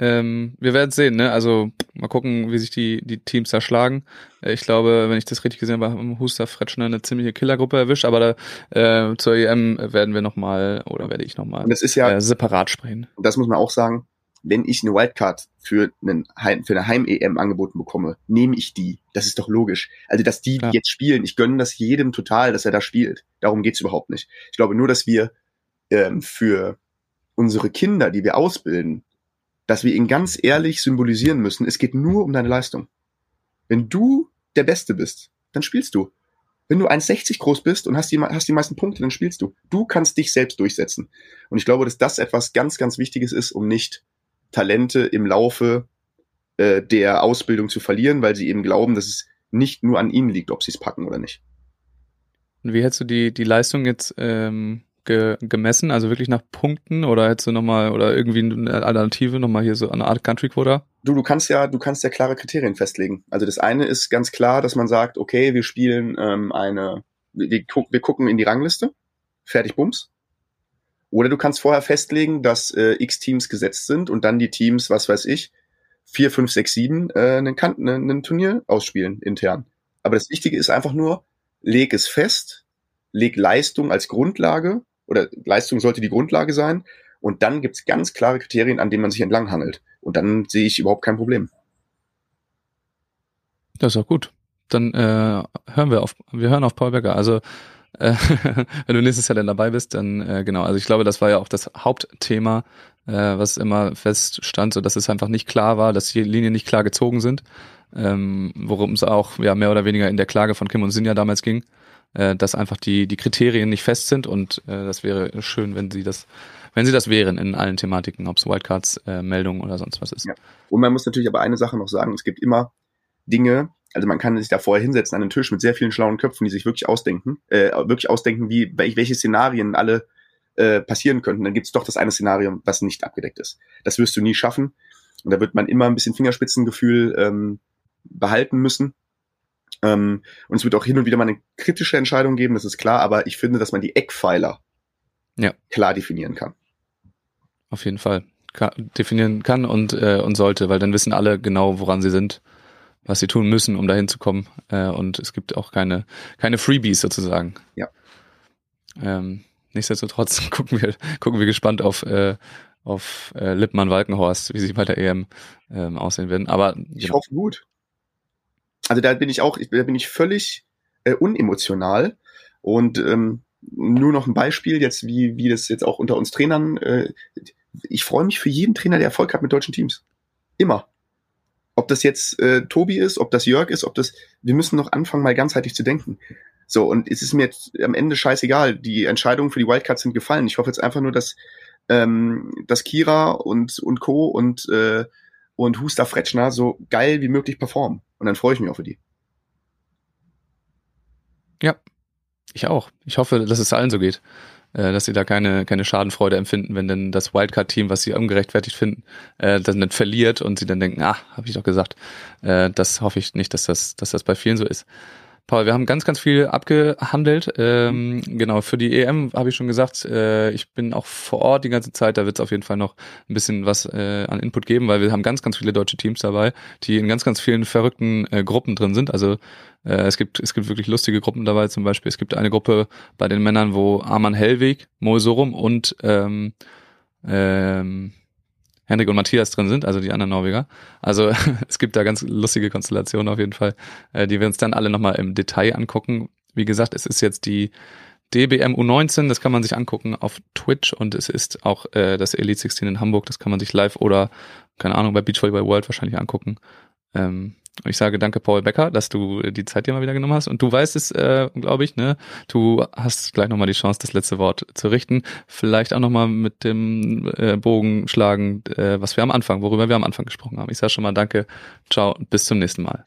Ähm, wir werden sehen, ne? Also mal gucken, wie sich die, die Teams da schlagen. Äh, ich glaube, wenn ich das richtig gesehen habe, haben Huster Fretschner eine ziemliche Killergruppe erwischt, aber da, äh, zur EM werden wir nochmal, oder werde ich nochmal ja, äh, separat sprechen. das muss man auch sagen, wenn ich eine Wildcard für, einen Heim, für eine Heim-EM angeboten bekomme, nehme ich die. Das ist doch logisch. Also, dass die, die Klar. jetzt spielen, ich gönne das jedem total, dass er da spielt. Darum geht's überhaupt nicht. Ich glaube nur, dass wir ähm, für unsere Kinder, die wir ausbilden, dass wir ihnen ganz ehrlich symbolisieren müssen, es geht nur um deine Leistung. Wenn du der Beste bist, dann spielst du. Wenn du 1,60 groß bist und hast die, hast die meisten Punkte, dann spielst du. Du kannst dich selbst durchsetzen. Und ich glaube, dass das etwas ganz, ganz Wichtiges ist, um nicht Talente im Laufe äh, der Ausbildung zu verlieren, weil sie eben glauben, dass es nicht nur an ihnen liegt, ob sie es packen oder nicht. Und wie hättest du die, die Leistung jetzt ähm, ge, gemessen? Also wirklich nach Punkten oder hättest du nochmal, oder irgendwie eine Alternative, nochmal hier so eine Art Country Quota? Du, du kannst ja, du kannst ja klare Kriterien festlegen. Also das eine ist ganz klar, dass man sagt, okay, wir spielen ähm, eine, wir, wir, guck, wir gucken in die Rangliste, fertig Bums. Oder du kannst vorher festlegen, dass äh, x Teams gesetzt sind und dann die Teams, was weiß ich, 4, 5, 6, 7, äh, einen, kan einen, einen Turnier ausspielen intern. Aber das Wichtige ist einfach nur, leg es fest, leg Leistung als Grundlage oder Leistung sollte die Grundlage sein und dann gibt's ganz klare Kriterien, an denen man sich entlanghandelt. Und dann sehe ich überhaupt kein Problem. Das ist auch gut. Dann äh, hören wir auf, wir hören auf Paul Becker. Also äh, wenn du nächstes Jahr dann dabei bist, dann äh, genau. Also ich glaube, das war ja auch das Hauptthema, äh, was immer feststand, so dass es einfach nicht klar war, dass die Linien nicht klar gezogen sind, ähm, worum es auch ja mehr oder weniger in der Klage von Kim und Sinja damals ging, äh, dass einfach die die Kriterien nicht fest sind und äh, das wäre schön, wenn sie das wenn sie das wären in allen Thematiken, ob es Wildcards, äh, Meldungen oder sonst was ist. Ja. Und man muss natürlich aber eine Sache noch sagen, es gibt immer Dinge, also man kann sich da vorher hinsetzen an einen Tisch mit sehr vielen schlauen Köpfen, die sich wirklich ausdenken, äh, wirklich ausdenken, wie wel- welche Szenarien alle äh, passieren könnten. Dann gibt es doch das eine Szenario, was nicht abgedeckt ist. Das wirst du nie schaffen. Und da wird man immer ein bisschen Fingerspitzengefühl ähm, behalten müssen. Ähm, und es wird auch hin und wieder mal eine kritische Entscheidung geben, das ist klar, aber ich finde, dass man die Eckpfeiler Ja. klar definieren kann. Auf jeden Fall ka definieren kann und äh, und sollte, weil dann wissen alle genau, woran sie sind, was sie tun müssen, um dahin zu kommen. Äh, und es gibt auch keine keine Freebies sozusagen. Ja. Ähm, nichtsdestotrotz gucken wir gucken wir gespannt auf äh, auf äh, Lippmann Walkenhorst, wie sie bei der EM ähm, aussehen werden. Aber Ich genau. hoffe gut. Also da bin ich auch, da bin ich völlig äh, unemotional und ähm, nur noch ein Beispiel jetzt, wie wie das jetzt auch unter uns Trainern. Äh, ich freue mich für jeden Trainer, der Erfolg hat mit deutschen Teams. Immer. Ob das jetzt äh, Tobi ist, ob das Jörg ist, ob das. Wir müssen noch anfangen, mal ganzheitlich zu denken. So und es ist mir jetzt am Ende scheißegal. Die Entscheidungen für die Wildcards sind gefallen. Ich hoffe jetzt einfach nur, dass ähm, dass Kira und und Co und äh, und Huster Fretschner so geil wie möglich performen. Und dann freue ich mich auch für die. Ich auch. Ich hoffe, dass es allen so geht. Äh, dass sie da keine, keine Schadenfreude empfinden, wenn denn das Wildcard-Team, was sie ungerechtfertigt finden, äh, dann nicht verliert und sie dann denken, ah, habe ich doch gesagt. Äh, das hoffe ich nicht, dass das, dass das bei vielen so ist. Paul, wir haben ganz, ganz viel abgehandelt. Ähm, genau, für die EM habe ich schon gesagt, äh, ich bin auch vor Ort die ganze Zeit. Da wird es auf jeden Fall noch ein bisschen was äh, an Input geben, weil wir haben ganz, ganz viele deutsche Teams dabei, die in ganz, ganz vielen verrückten äh, Gruppen drin sind. Also äh, es gibt es gibt wirklich lustige Gruppen dabei. Zum Beispiel es gibt eine Gruppe bei den Männern, wo Arman Hellweg, Mo Sorum und ähm, ähm, Henrik und Matthias drin sind, also die anderen Norweger. Also es gibt da ganz lustige Konstellationen auf jeden Fall, äh, die wir uns dann alle nochmal im Detail angucken. Wie gesagt, es ist jetzt die DBM U19, das kann man sich angucken auf Twitch und es ist auch äh, das Elite 16 in Hamburg, das kann man sich live oder, keine Ahnung, bei Beachvolleyball World wahrscheinlich angucken. Ähm, ich sage danke, Paul Becker, dass du die Zeit dir mal wieder genommen hast. Und du weißt es, äh, glaube ich, ne? Du hast gleich nochmal die Chance, das letzte Wort zu richten. Vielleicht auch nochmal mit dem äh, Bogen schlagen, äh, was wir am Anfang, worüber wir am Anfang gesprochen haben. Ich sage schon mal danke, ciao und bis zum nächsten Mal.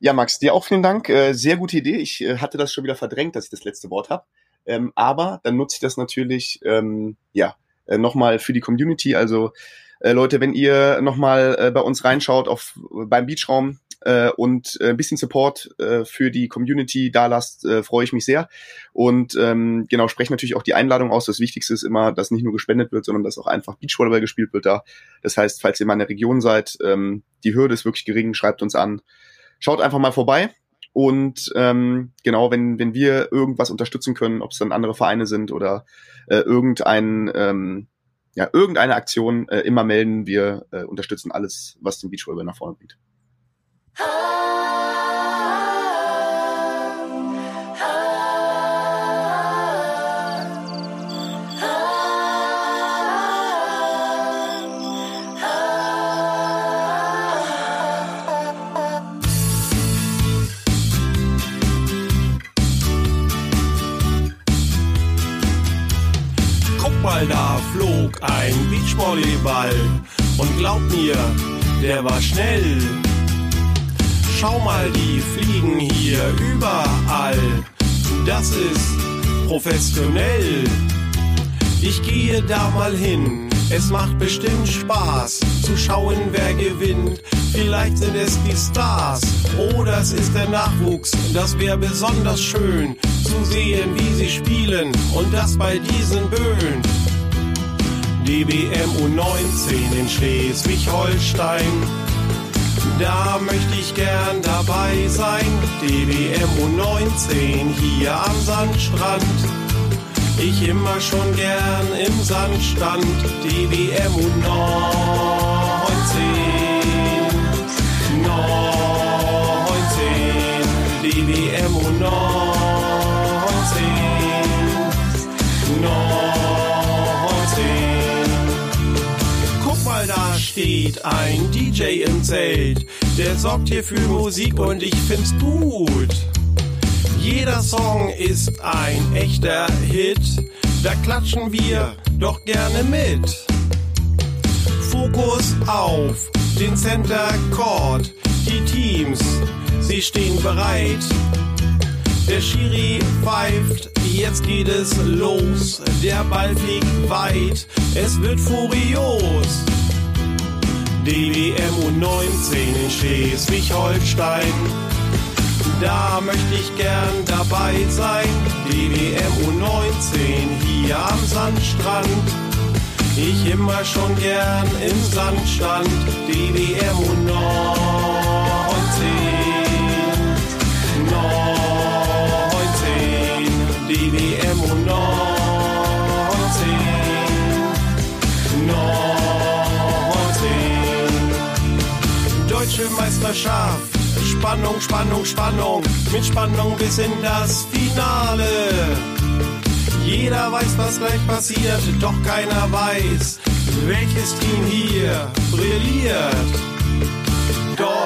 Ja, Max, dir auch vielen Dank. Äh, sehr gute Idee. Ich äh, hatte das schon wieder verdrängt, dass ich das letzte Wort habe. Ähm, aber dann nutze ich das natürlich, ähm, ja, äh, nochmal für die Community. Also äh, Leute, wenn ihr nochmal äh, bei uns reinschaut auf beim Beachraum äh, und äh, ein bisschen Support äh, für die Community da lasst, äh, freue ich mich sehr. Und ähm, genau, spreche natürlich auch die Einladung aus. Das Wichtigste ist immer, dass nicht nur gespendet wird, sondern dass auch einfach Beachvolleyball gespielt wird da. Das heißt, falls ihr mal in der Region seid, ähm, die Hürde ist wirklich gering, schreibt uns an. Schaut einfach mal vorbei. Und ähm, genau, wenn, wenn wir irgendwas unterstützen können, ob es dann andere Vereine sind oder äh, irgendein, ähm, ja, irgendeine Aktion, äh, immer melden. Wir äh, unterstützen alles, was den Beachvolleyball nach vorne bringt. Ein Beachvolleyball und glaub mir, der war schnell. Schau mal, die fliegen hier überall. Das ist professionell. Ich gehe da mal hin. Es macht bestimmt Spaß zu schauen, wer gewinnt. Vielleicht sind es die Stars oder es ist der Nachwuchs. Das wäre besonders schön zu sehen, wie sie spielen und das bei diesen Böen. DBM U19 in Schleswig-Holstein. Da möchte ich gern dabei sein. DBM U19 hier am Sandstrand. Ich immer schon gern im Sand stand. DBM U19. 19. DBM U19. Steht ein DJ im Zelt. Der sorgt hier für Musik und ich find's gut. Jeder Song ist ein echter Hit. Da klatschen wir doch gerne mit. Fokus auf den Center Court. Die Teams, sie stehen bereit. Der Schiri pfeift, jetzt geht es los. Der Ball fliegt weit, es wird furios. DWM U19 in Schleswig-Holstein. Da möchte ich gern dabei sein. DWM U19 hier am Sandstrand. Ich immer schon gern im Sand stand. DWM U19. Meisterschaft. Spannung, Spannung, Spannung. Mit Spannung bis in das Finale. Jeder weiß, was gleich passiert, doch keiner weiß, welches Team hier brilliert. Deutsche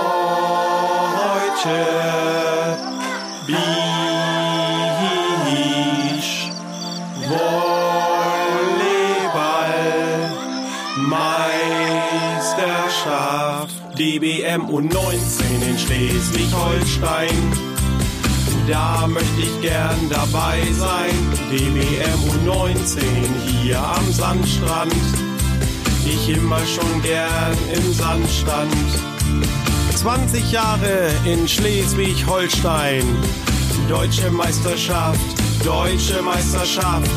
MU19 in Schleswig-Holstein. Da möchte ich gern dabei sein, DBM U19 hier am Sandstrand. Ich immer schon gern im Sandstand. 20 Jahre in Schleswig-Holstein. Deutsche Meisterschaft, deutsche Meisterschaft.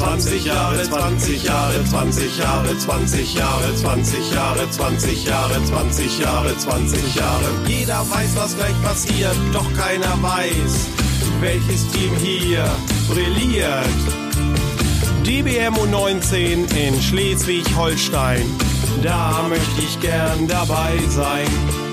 20 Jahre, 20 Jahre, 20 Jahre, 20 Jahre, 20 Jahre, 20 Jahre, 20 Jahre, 20 Jahre. Jeder weiß, was gleich passiert, doch keiner weiß, welches Team hier brilliert. DBM U19 in Schleswig-Holstein, da möchte ich gern dabei sein.